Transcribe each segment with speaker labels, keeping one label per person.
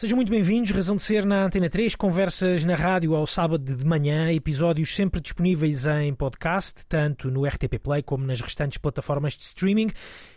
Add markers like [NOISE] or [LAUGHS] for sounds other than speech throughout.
Speaker 1: Sejam muito bem-vindos, Razão de Ser na Antena 3, conversas na rádio ao sábado de manhã, episódios sempre disponíveis em podcast, tanto no RTP Play como nas restantes plataformas de streaming.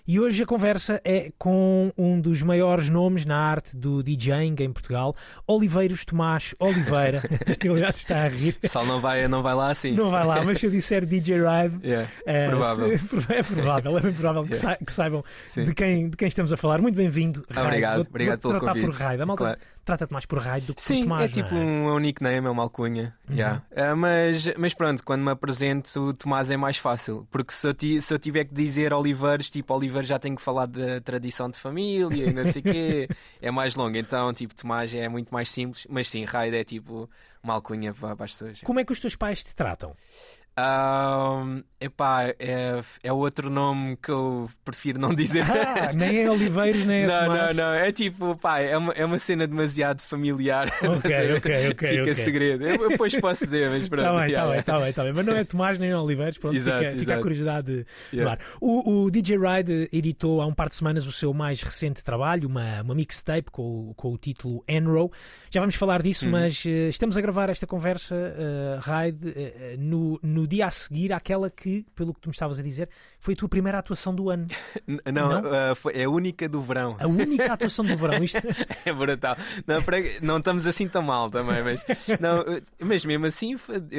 Speaker 1: E hoje a conversa é com um dos maiores nomes na arte do DJing em Portugal, Oliveiros Tomás Oliveira. [LAUGHS] Ele já se está a rir.
Speaker 2: O pessoal não vai, não vai lá assim.
Speaker 1: Não vai lá, mas se eu disser DJ Ride, [LAUGHS]
Speaker 2: Yeah,
Speaker 1: é,
Speaker 2: provável.
Speaker 1: se- [LAUGHS] é provável, é bem provável que, sa- que saibam
Speaker 2: Sim.
Speaker 1: de quem, de quem estamos a falar. Muito bem-vindo.
Speaker 2: Obrigado,
Speaker 1: Vou-
Speaker 2: obrigado pelo convite.
Speaker 1: por Raid. A malta
Speaker 2: Claro.
Speaker 1: Trata-te mais por Raid do que por
Speaker 2: Sim,
Speaker 1: Tomás.
Speaker 2: é tipo
Speaker 1: é?
Speaker 2: um, é um nickname, é uma alcunha.
Speaker 1: Uhum.
Speaker 2: yeah. Ah, mas, mas pronto, quando me apresento, o Tomás é mais fácil. Porque se eu, ti- se eu tiver que dizer Oliveiros, tipo, Oliveiros já tenho que falar da tradição de família e não sei o quê. [LAUGHS] É mais longo. Então, tipo, Tomás é muito mais simples. Mas sim, Raid é tipo uma alcunha para, para as pessoas.
Speaker 1: Como é que os teus pais te tratam?
Speaker 2: Ah, epá, é, é outro nome que eu prefiro não dizer.
Speaker 1: Ah, nem é Oliveiros, nem é [LAUGHS]
Speaker 2: Não, não,
Speaker 1: Tomás.
Speaker 2: não. É tipo, pá, é uma, é uma cena demasiado familiar.
Speaker 1: Ok, ok, [LAUGHS] ok,
Speaker 2: Fica
Speaker 1: ok.
Speaker 2: segredo. Eu depois posso dizer, mas pronto.
Speaker 1: Está bem, está bem, está bem, está bem. Mas não é Tomás nem é Oliveiros, pronto,
Speaker 2: Exato,
Speaker 1: fica, fica a
Speaker 2: exato.
Speaker 1: curiosidade no
Speaker 2: Yeah.
Speaker 1: O, o DJ Ride editou há um par de semanas o seu mais recente trabalho, uma, uma mixtape com, o- com o título Enro. Já vamos falar disso,
Speaker 2: Uhum.
Speaker 1: mas eh, estamos a gravar esta conversa, eh, Ride, eh, eh, no, no dia a seguir àquela que, pelo que tu me estavas a dizer, foi a tua primeira atuação do ano.
Speaker 2: Não,
Speaker 1: Não?
Speaker 2: ah, foi- é a única do verão.
Speaker 1: A única atuação do verão. Isto... [LAUGHS]
Speaker 2: É brutal. Não, não estamos assim tão mal também, mas, não, eh, mas mesmo assim,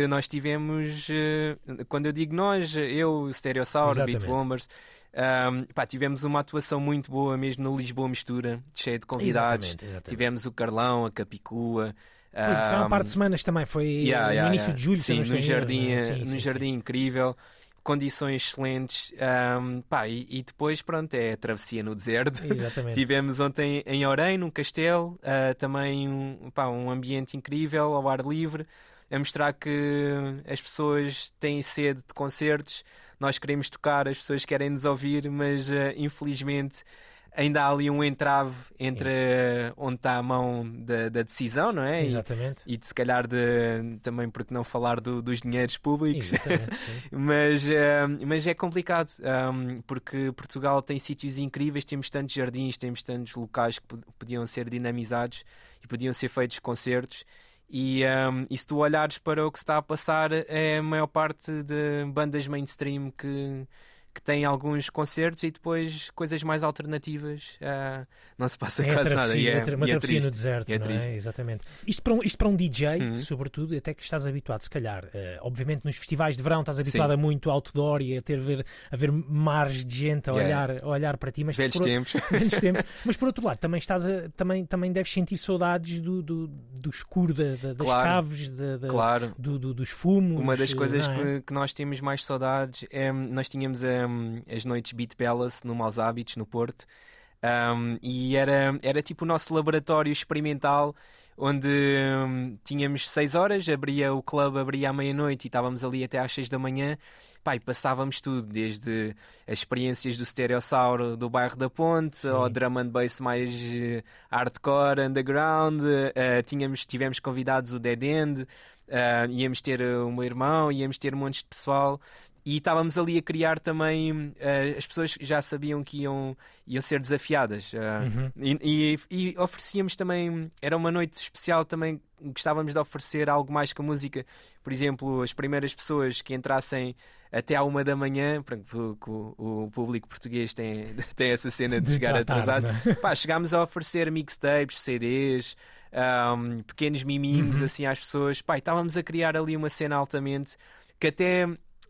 Speaker 2: nós tivemos. eh, Quando eu digo nós, eu, Stereossauro,
Speaker 1: Exatamente.
Speaker 2: Beat Bombers. ahm, pá, tivemos uma atuação muito boa mesmo no Lisboa Mistura, cheia de convidados.
Speaker 1: Exatamente, exatamente.
Speaker 2: Tivemos o Carlão, a Capicua.
Speaker 1: Pois, foi um
Speaker 2: ahm,
Speaker 1: par de semanas também, foi
Speaker 2: Yeah,
Speaker 1: no
Speaker 2: yeah,
Speaker 1: início
Speaker 2: yeah.
Speaker 1: de julho. eu
Speaker 2: Sim, no jardim, eh,
Speaker 1: Sim,
Speaker 2: no
Speaker 1: sim,
Speaker 2: jardim incrível, condições excelentes. ahm, pá, e, e depois, pronto, é a travessia no deserto.
Speaker 1: sim. [LAUGHS] Exatamente.
Speaker 2: Tivemos ontem em Orem, num castelo, ah, também um, pá, um ambiente incrível, ao ar livre, a mostrar que as pessoas têm sede de concertos, nós queremos tocar, as pessoas querem nos ouvir, mas ah, infelizmente ainda há ali um entrave entre ah, onde está a mão da, da decisão, não é? E-
Speaker 1: Exatamente.
Speaker 2: e de se calhar de, também porque não falar do- dos dinheiros públicos. [LAUGHS] Mas, eh, mas é complicado, um, porque Portugal tem sítios incríveis, temos tantos jardins, temos tantos locais que pod- podiam ser dinamizados e podiam ser feitos concertos. E, um, e se tu olhares para o que está a passar, é a maior parte de bandas mainstream que, que têm alguns concertos e depois coisas mais alternativas. ah, não se passa
Speaker 1: É a
Speaker 2: quase nada. E é,
Speaker 1: é uma
Speaker 2: e é
Speaker 1: travessia no
Speaker 2: triste.
Speaker 1: deserto,
Speaker 2: E é
Speaker 1: não
Speaker 2: triste.
Speaker 1: é? Exatamente. Isto para um, isto para um DJ,
Speaker 2: Uhum.
Speaker 1: sobretudo, até que estás habituado, se calhar, eh, obviamente nos festivais de verão estás habituado a muito outdoor e a ter ver, a ver mares de gente a
Speaker 2: Yeah.
Speaker 1: olhar, a olhar para ti, mas
Speaker 2: Velhos
Speaker 1: por,
Speaker 2: tempos. [LAUGHS]
Speaker 1: velhos tempos. Mas por outro lado, também, estás a- também, também deves sentir saudades do, do, do escuro da- da- das
Speaker 2: Claro.
Speaker 1: caves, da- da-
Speaker 2: Claro.
Speaker 1: do, do- dos fumos.
Speaker 2: Uma das coisas
Speaker 1: é?
Speaker 2: que, que nós temos mais saudades é nós tínhamos hum, as noites Beat Palace no Maus Hábitos, no Porto, hum, e era, era tipo o nosso laboratório experimental onde hum, tínhamos 6 horas, abria o clube, abria à meia-noite e estávamos ali até às 6 da manhã. E passávamos tudo, desde as experiências do Stereossauro do bairro da Ponte,
Speaker 1: Sim.
Speaker 2: ao drum and bass mais eh, hardcore, underground. eh, tínhamos, tivemos convidados o Dead End, ah, íamos ter uh, o meu irmão, íamos ter montes de pessoal e estávamos ali a criar também. ah, as pessoas já sabiam que iam, iam ser desafiadas ah,
Speaker 1: Uhum.
Speaker 2: e, e- e oferecíamos também. Era uma noite especial também. Gostávamos de oferecer algo mais que a música. Por exemplo, as primeiras pessoas que entrassem até à uma da manhã, pronto, o, o público português tem, [LAUGHS] tem essa cena de chegar atrasado.
Speaker 1: é? [LAUGHS]
Speaker 2: Pá, chegámos a oferecer mixtapes, CDs, ahm, pequenos miminhos
Speaker 1: Uhum.
Speaker 2: assim às pessoas. Pá, estávamos a criar ali uma cena altamente que até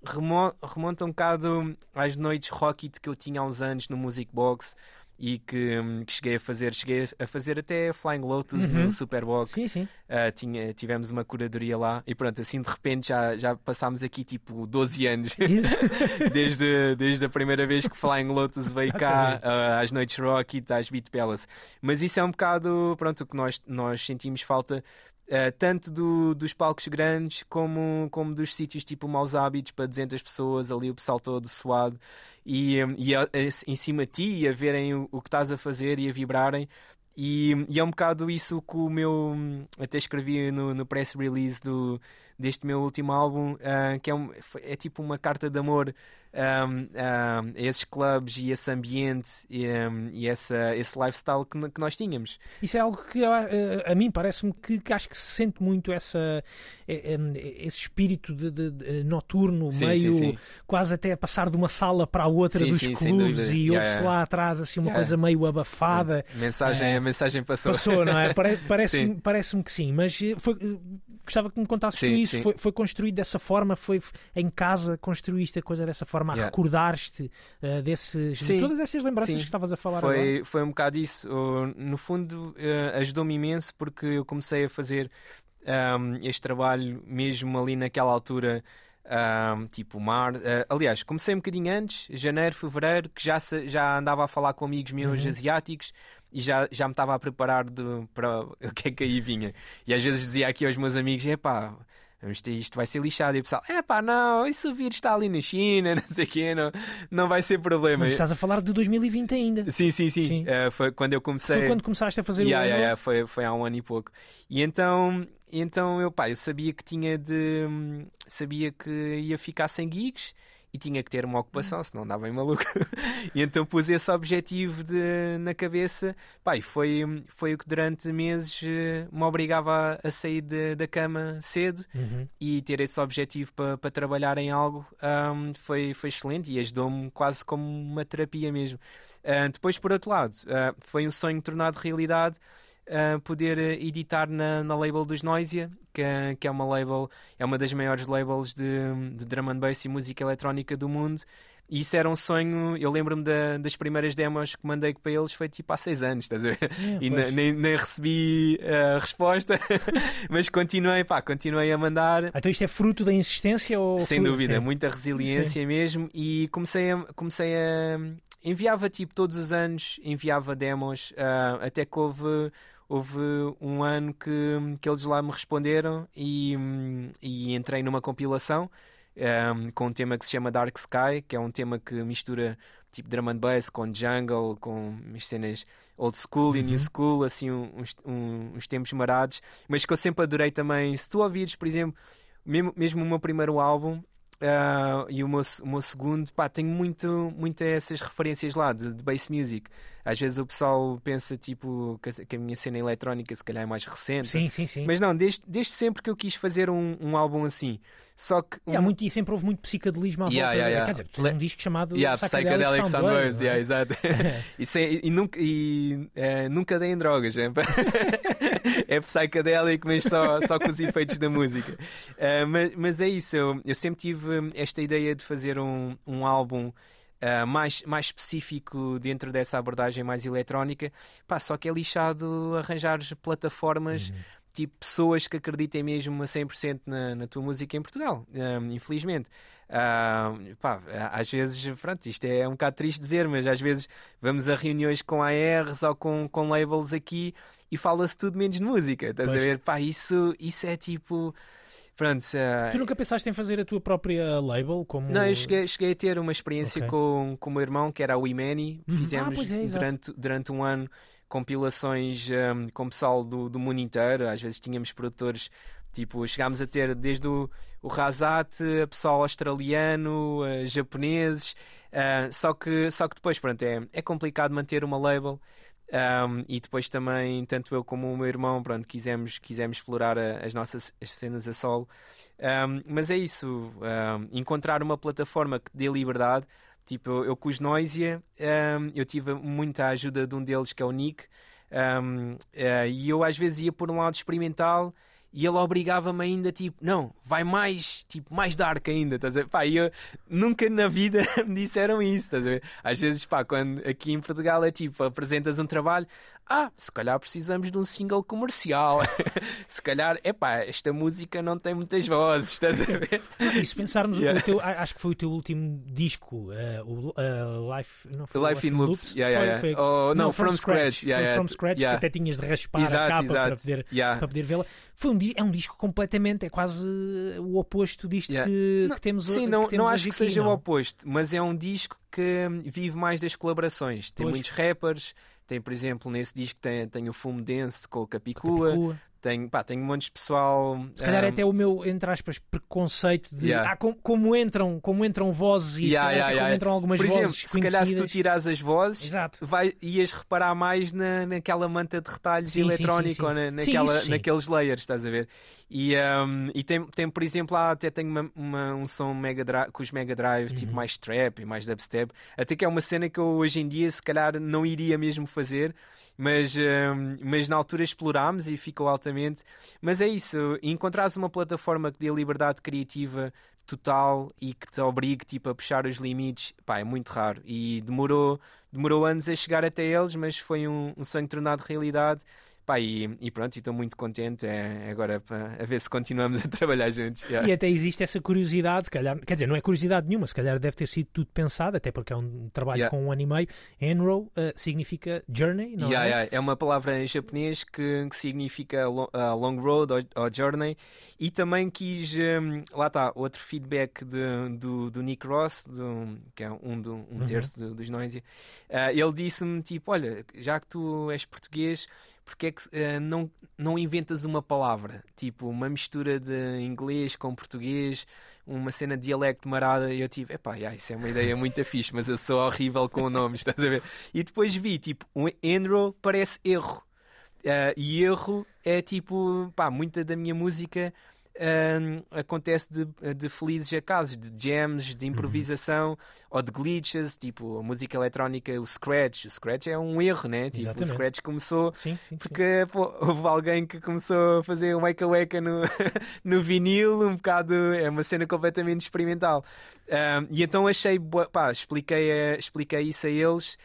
Speaker 2: remonta um bocado às noites rock it que eu tinha há uns anos no Music Box e que, hum, que cheguei a fazer, cheguei a fazer até Flying Lotus
Speaker 1: Uhum.
Speaker 2: no Superbox.
Speaker 1: Sim, sim.
Speaker 2: Uh, tinha, tivemos uma curadoria lá e pronto, assim de repente já, já passámos aqui tipo 12 anos [LAUGHS] [LAUGHS] desde, desde a primeira vez que Flying Lotus veio cá uh, às noites Rocket, às Beat Palace. Mas isso é um bocado pronto, o que nós, nós sentimos falta. Uh, tanto do- dos palcos grandes como, como dos sítios tipo Maus Hábitos para 200 pessoas, ali o pessoal todo suado e, e a- a- em cima de ti e a verem o, o que estás a fazer e a vibrarem E, e, é um bocado isso que o meu. Até escrevi no, no press release do, deste meu último álbum, uh, que é, um, é tipo uma carta de amor um, um, a esses clubes e esse ambiente e, e essa, esse lifestyle que, que, nós tínhamos.
Speaker 1: Isso é algo que a, a mim parece-me que, que, acho que se sente muito essa, é, é, esse espírito de, de, de noturno, sim, meio sim, sim. quase até a passar de uma sala para a outra dos clubes e ouve-se yeah. lá atrás assim uma yeah. coisa meio abafada.
Speaker 2: A mensagem, é, a mensagem passou.
Speaker 1: Passou, não é? [LAUGHS] Parece-me parece que sim, mas eh, foi, gostava que me contasses isso. Foi, foi construído dessa forma, foi em casa construíste a coisa dessa forma yeah. recordar-te uh, desses, de todas estas lembranças Sim. que estavas a falar
Speaker 2: foi,
Speaker 1: agora.
Speaker 2: Foi um bocado isso. no fundo, uh, ajudou-me imenso porque eu comecei a fazer um, ehm, este trabalho mesmo ali naquela altura. Um, ehm, tipo mar, uh, aliás, comecei um bocadinho antes, janeiro, fevereiro, que já, já andava a falar com amigos meus uhum. asiáticos e já, já me estava a preparar de, para [LAUGHS] o que é que aí vinha. E às vezes dizia aqui aos meus amigos: epá, isto, isto vai ser lixado. E o pessoal, é pá, não, isso o vírus está ali na China, [LAUGHS] não sei o quê, não, não vai ser problema.
Speaker 1: Mas estás a falar de 2020 ainda.
Speaker 2: Sim, sim, sim. sim. Uh, foi quando eu comecei.
Speaker 1: Foi quando começaste a fazer
Speaker 2: yeah,
Speaker 1: o
Speaker 2: yeah, yeah, foi, foi há um ano e pouco. E então, então eu, pá, eu sabia que tinha de. Sabia que ia ficar sem gigs e tinha que ter uma ocupação, senão andava bem maluco. [LAUGHS] e então pus esse objetivo de, na cabeça, pá, e foi, foi o que durante meses eh, me obrigava a, sair de, da cama cedo uhum. e ter esse objetivo para pa trabalhar em algo um, foi, foi excelente e ajudou-me quase como uma terapia mesmo. Uh, depois, por outro lado, uh, foi um sonho tornado realidade uh, poder editar na, na label dos Noisia, que, que é uma label, é uma das maiores labels de, de drum and bass e música eletrónica do mundo. E isso era um sonho, eu lembro-me da, das primeiras demos que mandei para eles, foi tipo há seis anos, estás a ver? É, e nem, nem, recebi a resposta, [LAUGHS] mas continuei, pá, continuei a mandar.
Speaker 1: Então isto é fruto da insistência ou
Speaker 2: Sem
Speaker 1: fruto,
Speaker 2: dúvida, sim. muita resiliência sim. mesmo e comecei a, comecei a enviava tipo todos os anos, enviava demos, uh, até que houve houve um ano que, que eles lá me responderam e, e entrei numa compilação um, com um tema que se chama Dark Sky, que é um tema que mistura tipo drum and bass com jungle, com cenas old school uhum. e new uhum. school, assim uns, uns, uns tempos marados, mas que eu sempre adorei também. Se tu ouvires, por exemplo, mesmo, mesmo o meu primeiro álbum, Uh, e o meu, o meu segundo, pá, tenho muito, muito essas referências lá de, de bass music. Às vezes o pessoal pensa tipo que a, minha cena eletrónica se calhar é mais recente.
Speaker 1: Sim, sim, sim.
Speaker 2: Mas não, desde, desde sempre que eu quis fazer um, um álbum assim. Só que. Um...
Speaker 1: E, há muito, e sempre houve muito psicadelismo à
Speaker 2: yeah,
Speaker 1: volta.
Speaker 2: Yeah, yeah.
Speaker 1: Quer dizer, tu um disco chamado
Speaker 2: yeah, Psychedelic, Soundwaves. É? Yeah, exato. [LAUGHS] e, sem, e, nunca, e uh, nunca dei em drogas. É, [LAUGHS] é psychedelic, mas só, só com os efeitos da música. Uh, mas, mas é isso, eu, eu sempre tive esta ideia de fazer um, um álbum uh, mais, mais específico dentro dessa abordagem mais eletrónica, pá, só que é lixado arranjar plataformas. Uhum. Tipo, pessoas que acreditem mesmo a 100% na, na tua música em Portugal, um, infelizmente. Uh, pá, às vezes, pronto, isto é um bocado triste dizer, mas às vezes vamos a reuniões com ARs ou com, com labels aqui e fala-se tudo menos de música. Estás pois. a ver? Pá, isso, isso é tipo Pronto, uh...
Speaker 1: Tu nunca pensaste em fazer a tua própria label? Como...
Speaker 2: Não, eu cheguei, cheguei a ter uma experiência okay. com, com o meu irmão, que era o Imani. Uhum. Fizemos ah, é, durante, durante um ano compilações um, com o pessoal do, do mundo inteiro. Às vezes tínhamos produtores Tipo, chegámos a ter desde o, o Razat, pessoal australiano, uh, japoneses, uh, só, que, só que depois, pronto, é, é complicado manter uma label um, e depois também, tanto eu como o meu irmão, pronto, quisemos, quisemos explorar a, as nossas as cenas a solo. Um, mas é isso, um, encontrar uma plataforma que dê liberdade. Tipo, eu, eu Noisia, eu tive muita ajuda de um deles que é o Nick, uh, e eu às vezes ia por um lado experimental e ele obrigava-me ainda, tipo, não, vai mais, tipo, mais dark ainda, estás a ver? Pá, eu nunca na vida [LAUGHS] me disseram isso, estás a ver? Às vezes, pá, quando aqui em Portugal é tipo, apresentas um trabalho, ah, se calhar precisamos de um single comercial. [LAUGHS] se calhar, epá, esta música não tem muitas vozes, estás a ver?
Speaker 1: E se pensarmos, yeah. o teu, acho que foi o teu último disco, uh, o uh, Life, não foi
Speaker 2: Life, in Loops, Loops? Yeah, yeah, foi, foi... Oh, não, From, from Scratch,
Speaker 1: scratch. Yeah, From Scratch, que até tinhas de raspar exato, a capa exato. para poder, para poder vê-la. Foi um, é um disco completamente, é quase o oposto disto que,
Speaker 2: não,
Speaker 1: que temos
Speaker 2: Sim, não, não acho que seja não. o oposto, mas é um disco que vive mais das colaborações. Tem pois. muitos rappers, Tem, por exemplo, nesse disco tem, tem o Fumo Dense com o Capicua.
Speaker 1: Capicua.
Speaker 2: Tenho, pá, tenho um monte de pessoal.
Speaker 1: Se calhar
Speaker 2: um,
Speaker 1: até o meu, entre aspas, preconceito de
Speaker 2: Yeah.
Speaker 1: ah, como, como entram, como entram vozes e
Speaker 2: Yeah,
Speaker 1: calhar
Speaker 2: yeah,
Speaker 1: como entram algumas
Speaker 2: Por exemplo,
Speaker 1: vozes
Speaker 2: se calhar se tu tiras as vozes,
Speaker 1: Exato.
Speaker 2: vai, ias reparar mais na, naquela manta de retalhos
Speaker 1: Sim,
Speaker 2: eletrónico
Speaker 1: sim, sim.
Speaker 2: ou na, naquela,
Speaker 1: isso
Speaker 2: naqueles layers, estás a ver? E, um, e tem, tem, por exemplo, lá até tem uma, uma- um som mega dri- com os Mega Drive, tipo
Speaker 1: Uhum.
Speaker 2: mais trap e mais dubstep, até que é uma cena que eu hoje em dia se calhar não iria mesmo fazer, mas, um, mas na altura explorámos e ficou altamente. Mas é isso, encontrares uma plataforma que dê liberdade criativa total e que te obrigue tipo, a puxar os limites, pá, é muito raro. E demorou, demorou anos a chegar até eles, mas foi um, um sonho tornado realidade. Pá, e, e pronto, estou muito contente é, agora para a ver se continuamos a [LAUGHS] trabalhar juntos. yeah.
Speaker 1: E até existe essa curiosidade, se calhar, quer dizer, não é curiosidade nenhuma, se calhar deve ter sido tudo pensado, até porque é um trabalho
Speaker 2: Yeah.
Speaker 1: com um ano e meio. Enro eh, significa journey, não
Speaker 2: Yeah,
Speaker 1: é?
Speaker 2: yeah. É uma palavra em japonês que, que significa lo- uh, long road ou, ou journey. E também quis, um, lá está, outro feedback de- do, do Nick Ross, do- que é um, do, um
Speaker 1: Uhum.
Speaker 2: terço do- dos Noisia. Uh, ele disse-me: tipo, olha, já que tu és português, porque é que uh, não, não inventas uma palavra? Tipo, uma mistura de inglês com português, uma cena de dialecto marada. E eu tive, epá, yeah, isso é uma ideia muito [LAUGHS] fixe, mas eu sou horrível com nomes, estás a ver? E depois vi, tipo, um enroll parece erro. Uh, e erro é tipo, pá, muita da minha música acontece de, de felizes acasos, de jams, de improvisação ou de glitches, tipo a música eletrónica, o scratch. O scratch é um erro, né? Tipo,
Speaker 1: Exatamente.
Speaker 2: o scratch começou
Speaker 1: Sim, sim, sim.
Speaker 2: porque pô, houve alguém que começou a fazer um weka weka no, [LAUGHS] no vinil, um bocado. É uma cena completamente experimental. E então achei. Pá, expliquei, expliquei isso a eles.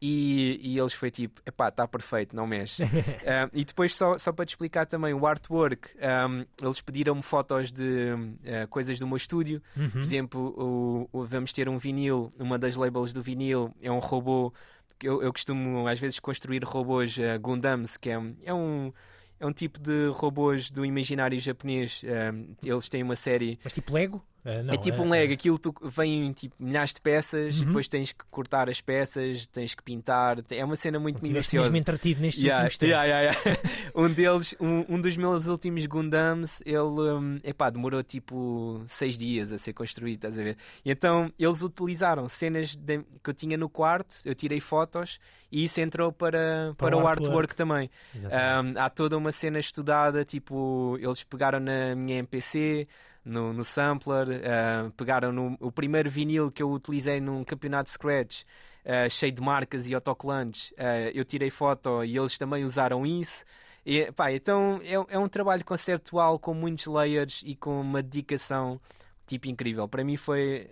Speaker 2: E, e eles foi tipo, epá, está perfeito, não mexe. [LAUGHS] Um, e depois, só, só para te explicar também, o artwork, um, eles pediram-me fotos de uh, coisas do meu estúdio.
Speaker 1: Uhum.
Speaker 2: Por exemplo, o, o- vamos ter um vinil, uma das labels do vinil é um robô. que Eu, eu costumo às vezes construir robôs uh, Gundams, que é, um- é um. É um tipo de robôs do imaginário japonês. Um, eles têm uma série.
Speaker 1: Mas tipo Lego? Eh, não,
Speaker 2: é tipo
Speaker 1: eh,
Speaker 2: um Lego. Aquilo tu, vem em tipo, milhares de peças,
Speaker 1: Uhum.
Speaker 2: e depois tens que cortar as peças, tens que pintar. É uma cena muito minuciosa.
Speaker 1: mesmo entretido nestes
Speaker 2: Yeah,
Speaker 1: últimos tempos.
Speaker 2: yeah, yeah, [LAUGHS] um deles, um, um dos meus últimos Gundams, ele um, epá, demorou tipo seis dias a ser construído, estás a ver? E então eles utilizaram cenas de- que eu tinha no quarto, eu tirei fotos e isso entrou para, para,
Speaker 1: o
Speaker 2: o
Speaker 1: artwork.
Speaker 2: artwork também. Um, há toda uma cena estudada, tipo, eles pegaram na minha MPC, no, no sampler, uh, pegaram no o primeiro vinil que eu utilizei num campeonato de Scratch, uh, cheio de marcas e autocolantes. Uh, eu tirei foto e eles também usaram isso. E, pá, então é, é um trabalho conceptual com muitos layers e com uma dedicação tipo incrível. Para mim foi,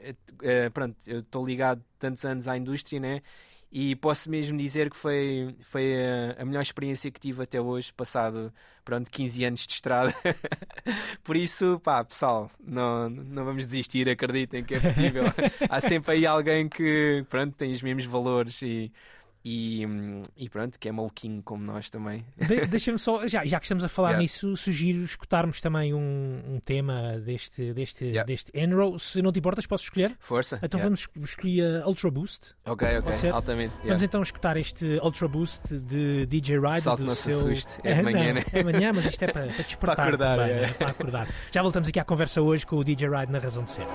Speaker 2: pronto, eu estou ligado tantos anos à indústria, né? E posso mesmo dizer que foi, foi a, a melhor experiência que tive até hoje, passado pronto, 15 anos de estrada. [LAUGHS] Por isso, pá, pessoal, não, não vamos desistir, acreditem que é possível. [LAUGHS] Há sempre aí alguém que pronto, tem os mesmos valores e, e, e pronto, que é maluquinho como nós também.
Speaker 1: De- Deixa-me só, já, já que estamos a falar [LAUGHS]
Speaker 2: Yeah.
Speaker 1: nisso, sugiro escutarmos também um, um tema deste, deste,
Speaker 2: Yeah.
Speaker 1: deste Enro. Se não te importas, posso escolher?
Speaker 2: Força.
Speaker 1: Então
Speaker 2: Yeah.
Speaker 1: vamos escolher a Ultra Boost.
Speaker 2: Ok, ok, altamente.
Speaker 1: Vamos então escutar este Ultra Boost de DJ Ride.
Speaker 2: Que
Speaker 1: do
Speaker 2: não se
Speaker 1: seu...
Speaker 2: assuste, é de manhã,
Speaker 1: não,
Speaker 2: né?
Speaker 1: É amanhã, mas isto é para, para [LAUGHS] despertar
Speaker 2: Para acordar,
Speaker 1: também,
Speaker 2: é.
Speaker 1: né? para acordar. Já voltamos aqui à conversa hoje com o DJ Ride na Razão de Ser.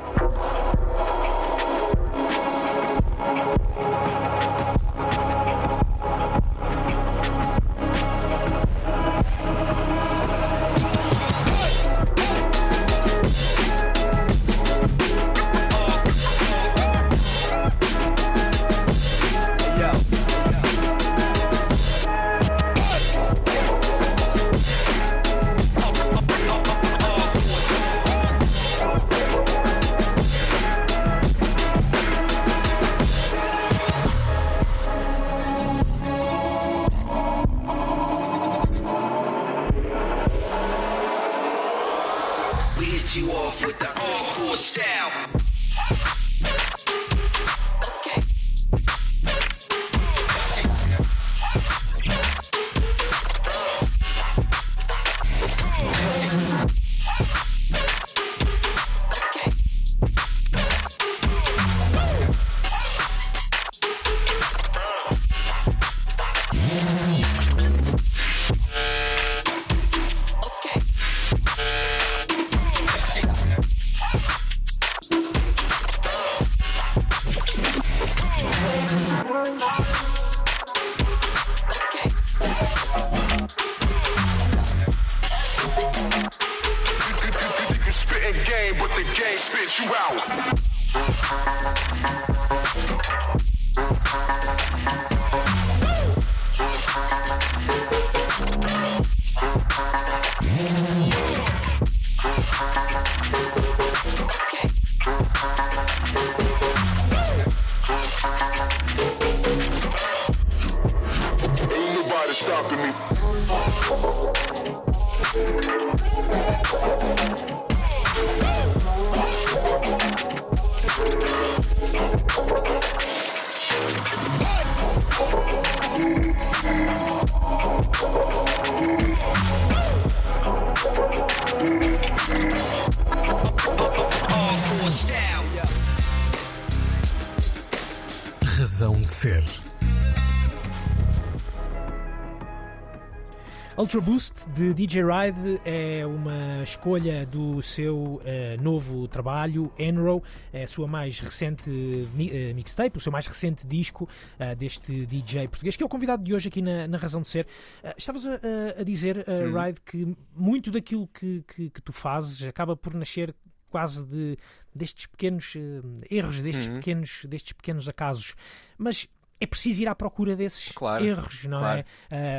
Speaker 1: Ultra Boost de DJ Ride é uma escolha do seu eh, novo trabalho, Enro, é a sua mais recente mi- eh, mixtape, o seu mais recente disco eh, deste DJ português, que é o convidado de hoje aqui na, na Razão de Ser. Estavas a, a- dizer, Ride, que muito daquilo que, que, que tu fazes acaba por nascer quase de, destes pequenos eh, erros, destes,
Speaker 2: Uhum.
Speaker 1: pequenos, destes pequenos acasos. Mas é preciso ir à procura desses
Speaker 2: Claro,
Speaker 1: erros, não
Speaker 2: claro.
Speaker 1: é?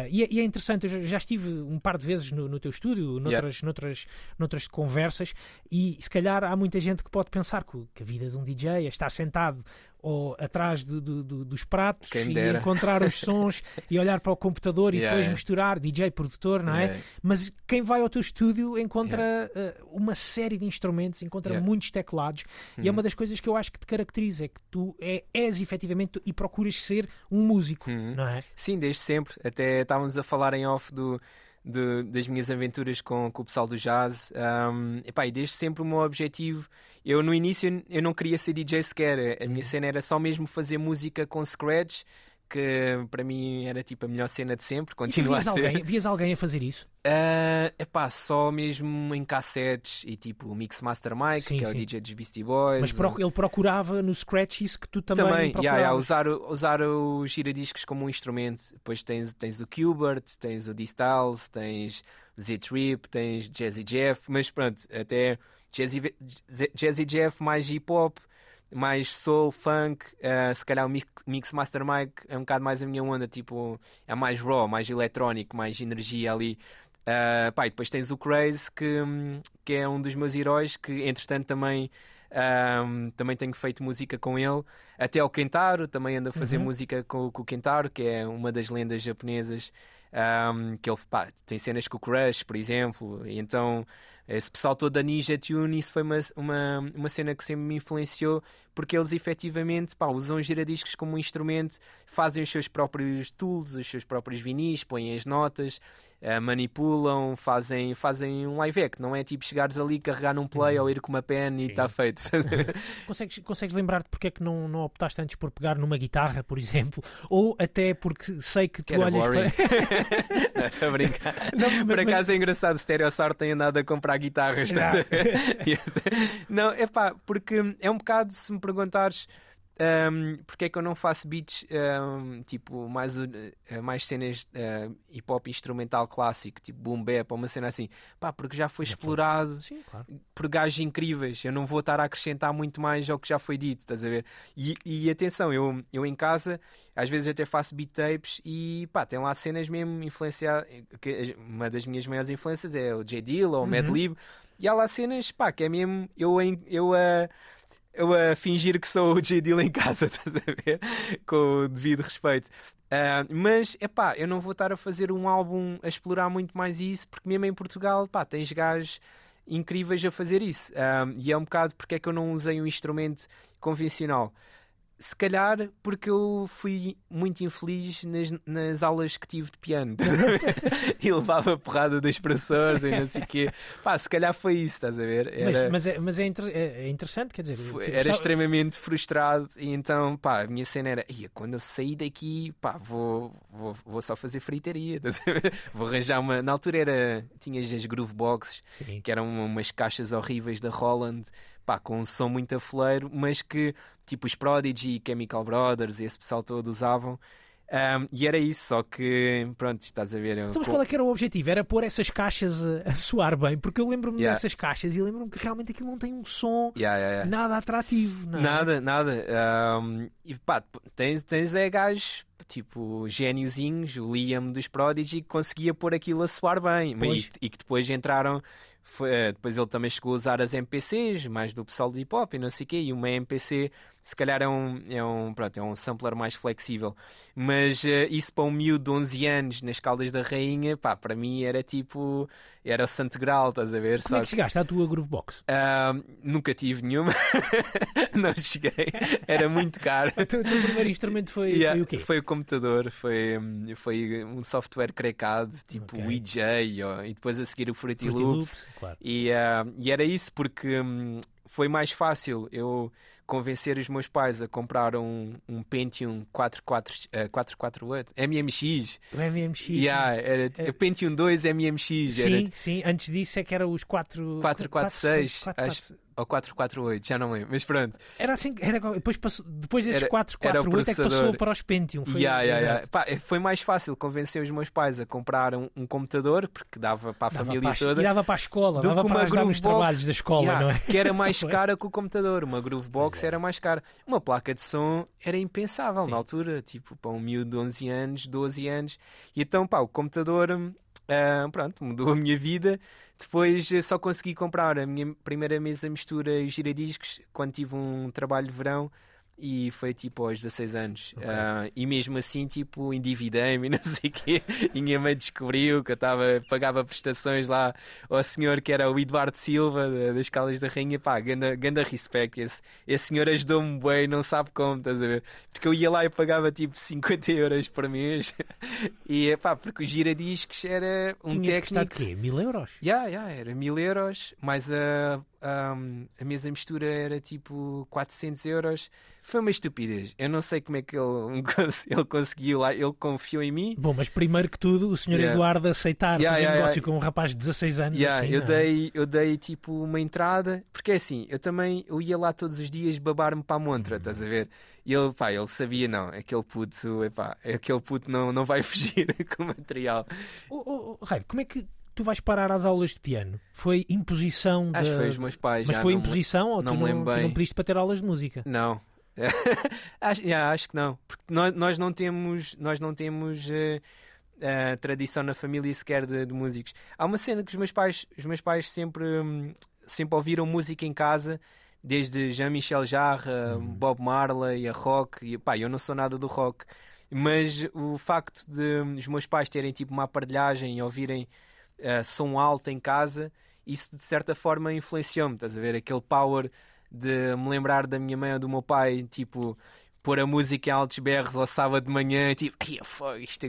Speaker 1: Ah, e, é- e é interessante, eu já- estive um par de vezes no, no teu estúdio, noutras, noutras, noutras conversas, e se calhar há muita gente que pode pensar que, que a vida de um DJ é estar sentado ou atrás do- do- do- dos pratos
Speaker 2: Quem
Speaker 1: e
Speaker 2: dera.
Speaker 1: encontrar os sons [LAUGHS] e olhar para o computador e
Speaker 2: Yeah,
Speaker 1: depois
Speaker 2: yeah.
Speaker 1: misturar DJ, produtor, não é?
Speaker 2: Yeah.
Speaker 1: Mas quem vai ao teu estúdio encontra ah, uma série de instrumentos, encontra.
Speaker 2: Uhum.
Speaker 1: muitos teclados e é uma das coisas que eu acho que te caracteriza, é que tu é, és efetivamente e procuras ser um músico,
Speaker 2: Uhum.
Speaker 1: não é?
Speaker 2: Sim, desde sempre. Até estávamos a falar em off do, do- das minhas aventuras com, com o pessoal do jazz. Um, epá, e desde sempre o meu objetivo. Eu no início eu não queria ser DJ sequer. A
Speaker 1: Uhum.
Speaker 2: minha cena era só mesmo fazer música com scratch, que para mim era tipo a melhor cena de sempre.
Speaker 1: E
Speaker 2: Continua a
Speaker 1: vias
Speaker 2: ser.
Speaker 1: alguém, vias alguém a fazer isso?
Speaker 2: É epá, só mesmo em cassetes e tipo o Mix Master Mike,
Speaker 1: Sim,
Speaker 2: que é o
Speaker 1: sim.
Speaker 2: DJ dos Beastie Boys.
Speaker 1: Mas proc- ele procurava no Scratch isso que tu também,
Speaker 2: Também, yeah,
Speaker 1: procuravas.
Speaker 2: yeah, usar, usar os giradiscos como um instrumento. Depois tens, tens o Qbert, tens o D-Styles, tens Z-Trip, tens Jazzy Jeff, mas pronto, até Jazzy, Jazzy Jeff mais hip hop, mais soul, funk, eh, se calhar o Mix, Mix Master Mike é um bocado mais a minha onda, tipo, é mais raw, mais eletrónico, mais energia ali. Uh, pá, depois tens o Craze, que, que é um dos meus heróis, que entretanto também, um, também tenho feito música com ele. Até o Kentaro, também ando a fazer
Speaker 1: Uhum.
Speaker 2: música com, com o Kentaro, que é uma das lendas japonesas. um, que ele pá, tem cenas com o Crush, por exemplo, e então esse pessoal todo da Ninja Tune, isso foi uma, uma, uma cena que sempre me influenciou, porque eles efetivamente pá, usam os giradiscos como um instrumento, fazem os seus próprios tools, os seus próprios vinis, põem as notas, eh, manipulam, fazem, fazem um live act, não é tipo chegares ali, carregar num play ou ir com uma pen e
Speaker 1: Sim.
Speaker 2: está feito. [LAUGHS]
Speaker 1: Consegues, consegues lembrar-te porque é que não, não optaste antes por pegar numa guitarra, por exemplo? Ou até porque sei que tu
Speaker 2: Que
Speaker 1: olhas
Speaker 2: boring.
Speaker 1: para. [LAUGHS]
Speaker 2: Não, Estou a brincar. [LAUGHS]
Speaker 1: Não,
Speaker 2: Por
Speaker 1: mas-
Speaker 2: acaso é engraçado, Stereosar tem andado a comprar guitarras. estás a ver? E até- não, é pá, porque é um bocado, se me perguntares um, porque é que eu não faço beats um, tipo mais, uh, mais cenas uh, hip hop instrumental clássico, tipo boom bap ou uma cena assim, pá, porque já foi explorado
Speaker 1: Sim, claro.
Speaker 2: por gajos incríveis. Eu não vou estar a acrescentar muito mais ao que já foi dito, estás a ver? E, e atenção, eu, eu em casa às vezes até faço beat tapes e pá, tem lá cenas mesmo influenciadas. Uma das minhas maiores influências é o J. Dill ou o Mad Lib. E há lá cenas, pá, que é mesmo eu, eu a. eu a fingir que sou o J. Dill em casa, [LAUGHS] estás a ver? Com o devido respeito. Ah, mas, é pá, eu não vou estar a fazer um álbum a explorar muito mais isso, porque mesmo em Portugal, pá, tens gajos incríveis a fazer isso. Ah, e é um bocado porque é que eu não usei um instrumento convencional. Se calhar porque eu fui muito infeliz nas, nas aulas que tive de piano a [LAUGHS] e levava porrada dos professores e não sei o quê. Pá, se calhar foi isso, estás a ver?
Speaker 1: Mas,
Speaker 2: Era-
Speaker 1: mas, é, mas é, inter- é- é interessante, quer dizer.
Speaker 2: foi- era extremamente frustrado e então, pá, a minha cena era, "Ia, quando eu sair daqui, pá, vou, vou, vou só fazer fritaria, estás a ver? [LAUGHS] vou arranjar uma, na altura era, tinhas as groove boxes,
Speaker 1: Sim.
Speaker 2: que eram umas caixas horríveis da Holland, pá, com um som muito afoleiro, mas que, tipo, os Prodigy, Chemical Brothers e esse pessoal todo usavam. Um, e era isso, só que, pronto, estás a ver. eu-
Speaker 1: Então, mas qual é que era o objetivo? Era pôr essas caixas a, a soar bem, porque eu lembro-me
Speaker 2: Yeah.
Speaker 1: dessas caixas e lembro-me que realmente aquilo não tem um som
Speaker 2: Yeah, yeah,
Speaker 1: nada atrativo. não é?
Speaker 2: Nada, nada. Um, e pá, tens, tens é gajos, tipo, gêniozinhos, o Liam dos Prodigy, que conseguia pôr aquilo a soar bem. E, e que depois entraram. Foi, eh, depois ele também chegou a usar as MPCs, mais do pessoal de hip hop e não sei o quê. E uma MPC, se calhar, é um, é um, pronto, é um sampler mais flexível. Mas eh, isso para um miúdo de 11 anos nas Caldas da Rainha, pá, para mim era tipo. Era o Santo Grau, estás a ver?
Speaker 1: Como é que chegaste à tua Groovebox?
Speaker 2: Ahm, nunca tive nenhuma, [LAUGHS] não cheguei, era muito caro. [LAUGHS]
Speaker 1: O teu, primeiro instrumento foi,
Speaker 2: Yeah,
Speaker 1: foi o quê?
Speaker 2: Foi o computador, foi, hum, foi um software crecado, tipo
Speaker 1: Ok.
Speaker 2: o EJ, e depois a seguir o Fruity,
Speaker 1: Fruity
Speaker 2: Loops.
Speaker 1: Loops, claro.
Speaker 2: E, ah, e era isso porque hum, foi mais fácil eu convencer os meus pais a comprar um, um Pentium 44, eh, 448 MMX.
Speaker 1: O MMX.
Speaker 2: Yeah, era,
Speaker 1: É-
Speaker 2: Pentium 2 MMX. Era,
Speaker 1: Sim, sim. Antes disso é que era os 4...
Speaker 2: 446, acho. Ou 448, já não lembro, mas pronto.
Speaker 1: Era assim, era, depois, passou, depois desses
Speaker 2: Era-
Speaker 1: 4,
Speaker 2: era o
Speaker 1: 4, 8 é que passou para os Pentium. Foi,
Speaker 2: Yeah, yeah, yeah. Pá, é, foi mais fácil convencer os meus pais a comprar um, um computador, porque dava para a
Speaker 1: Dava
Speaker 2: família
Speaker 1: para a-
Speaker 2: toda.
Speaker 1: E dava para a escola, dava para
Speaker 2: uma
Speaker 1: ajudar
Speaker 2: Groovebox,
Speaker 1: trabalhos da escola,
Speaker 2: yeah,
Speaker 1: não é?
Speaker 2: Que era mais [LAUGHS] cara que o computador. Uma Groovebox
Speaker 1: é.
Speaker 2: era mais cara. Uma placa de som era impensável
Speaker 1: Sim.
Speaker 2: na altura, tipo, para um miúdo de 11 anos, 12 anos. E então, pá, o computador, ah, pronto, mudou a minha vida. Depois eh, só consegui comprar a minha primeira mesa mistura e giradiscos quando tive um trabalho de verão. E foi tipo aos 16 anos.
Speaker 1: Ok.
Speaker 2: Ah, e mesmo assim, tipo, endividei-me e [LAUGHS] não sei o quê. E minha mãe descobriu que eu estava, pagava prestações lá ao senhor que era o Eduardo Silva, da- das Calas da Rainha. Pá, ganda, ganda respect. Esse, esse senhor ajudou-me bem, não sabe como, estás a ver? Porque eu ia lá e pagava tipo 50 euros por mês. [LAUGHS] E pá, porque o giradiscos era um
Speaker 1: Tinha
Speaker 2: técnico.
Speaker 1: quê? Mil euros?
Speaker 2: Yeah, yeah, era mil euros, mais a, a, a mesa mistura era tipo 400 euros. Foi uma estupidez. Eu não sei como é que ele, [LAUGHS] ele conseguiu lá. Ele confiou em mim.
Speaker 1: Bom, mas primeiro que tudo, o Sr.
Speaker 2: Yeah.
Speaker 1: Eduardo aceitar
Speaker 2: Yeah,
Speaker 1: fazer
Speaker 2: yeah,
Speaker 1: negócio
Speaker 2: yeah.
Speaker 1: com um rapaz de 16 anos.
Speaker 2: Yeah,
Speaker 1: assim,
Speaker 2: eu,
Speaker 1: não é?
Speaker 2: dei, eu dei tipo uma entrada, porque é assim, eu também eu ia lá todos os dias babar-me para a montra, estás a ver? E ele, pá, ele sabia, não, aquele puto, epá, aquele puto não, não vai [LAUGHS] fugir com o material.
Speaker 1: Oh, oh, oh, Raio, como é que tu vais parar às aulas de piano? Foi imposição
Speaker 2: Acho que
Speaker 1: da-
Speaker 2: foi os meus pais.
Speaker 1: Mas
Speaker 2: já
Speaker 1: foi
Speaker 2: não me-
Speaker 1: imposição ou
Speaker 2: não
Speaker 1: tu,
Speaker 2: me
Speaker 1: não, tu não pediste para ter aulas de música?
Speaker 2: Não. [LAUGHS] acho, yeah, acho que não. Porque nós, nós não temos, nós não temos eh, eh, tradição na família sequer de, de músicos. Há uma cena que os meus pais, os meus pais sempre, hum, sempre ouviram música em casa, desde Jean-Michel Jarre, a Bob Marley, a rock. E, pá, eu não sou nada do rock. Mas o facto de hum, os meus pais terem tipo uma aparelhagem e ouvirem eh, som alto em casa, isso de certa forma influenciou-me, estás a ver? Aquele power de me lembrar da minha mãe ou do meu pai, tipo, pôr a música em altos berros ao sábado de manhã, tipo, ai, foi isto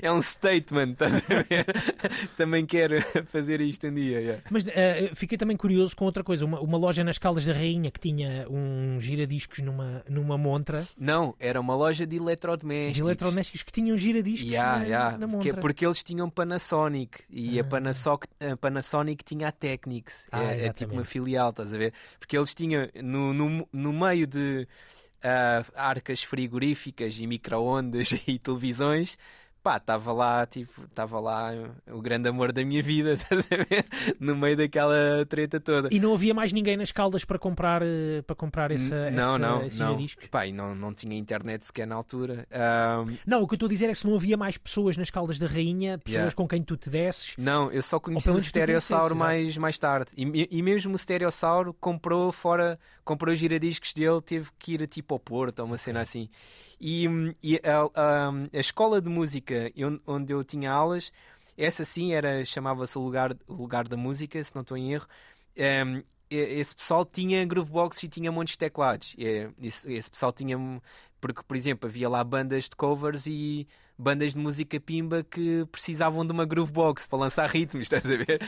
Speaker 2: é [LAUGHS] um statement, estás a ver? [LAUGHS] Também quero [LAUGHS] fazer isto um dia. yeah.
Speaker 1: Mas eh, fiquei também curioso com outra coisa. Uma, uma loja nas Caldas da Rainha que tinha um giradiscos numa, numa montra
Speaker 2: Não, era uma loja de
Speaker 1: de
Speaker 2: eletrodomésticos.
Speaker 1: eletrodomésticos que tinham giradiscos
Speaker 2: Yeah,
Speaker 1: na,
Speaker 2: yeah,
Speaker 1: na
Speaker 2: porque,
Speaker 1: montra.
Speaker 2: porque eles tinham Panasonic e a, Panasonic, a Panasonic tinha a Technics,
Speaker 1: Ah,
Speaker 2: é, é tipo uma filial, estás a ver? Porque eles tinham no, no, no meio de ah, arcas frigoríficas e micro-ondas [LAUGHS] e televisões. Pá, estava lá, tipo, estava lá o grande amor da minha vida, [LAUGHS] estás a ver? No meio daquela treta toda.
Speaker 1: E não havia mais ninguém nas Caldas para comprar, eh, para comprar essa,
Speaker 2: não,
Speaker 1: essa,
Speaker 2: não,
Speaker 1: esses
Speaker 2: não.
Speaker 1: giradiscos?
Speaker 2: Pá, e não, não tinha internet sequer na altura. Ah,
Speaker 1: Não, o que eu estou a dizer é que se não havia mais pessoas nas Caldas da Rainha, pessoas
Speaker 2: Yeah.
Speaker 1: com quem tu te desses.
Speaker 2: Não, eu só conheci o Stereossauro mais, mais tarde. E, e mesmo o Stereossauro comprou fora, comprou os giradiscos dele, teve que ir tipo ao Porto ou uma cena assim. E, hum, e a, a- a escola de música onde, eu tinha aulas, essa sim era, chamava-se o lugar, o lugar da música, se não estou em erro. Hum, e- esse pessoal tinha groovebox e tinha montes de teclados. Esse, esse pessoal tinha. Porque, por exemplo, havia lá bandas de covers e bandas de música pimba que precisavam de uma groovebox para lançar ritmos, [LAUGHS] estás a ver?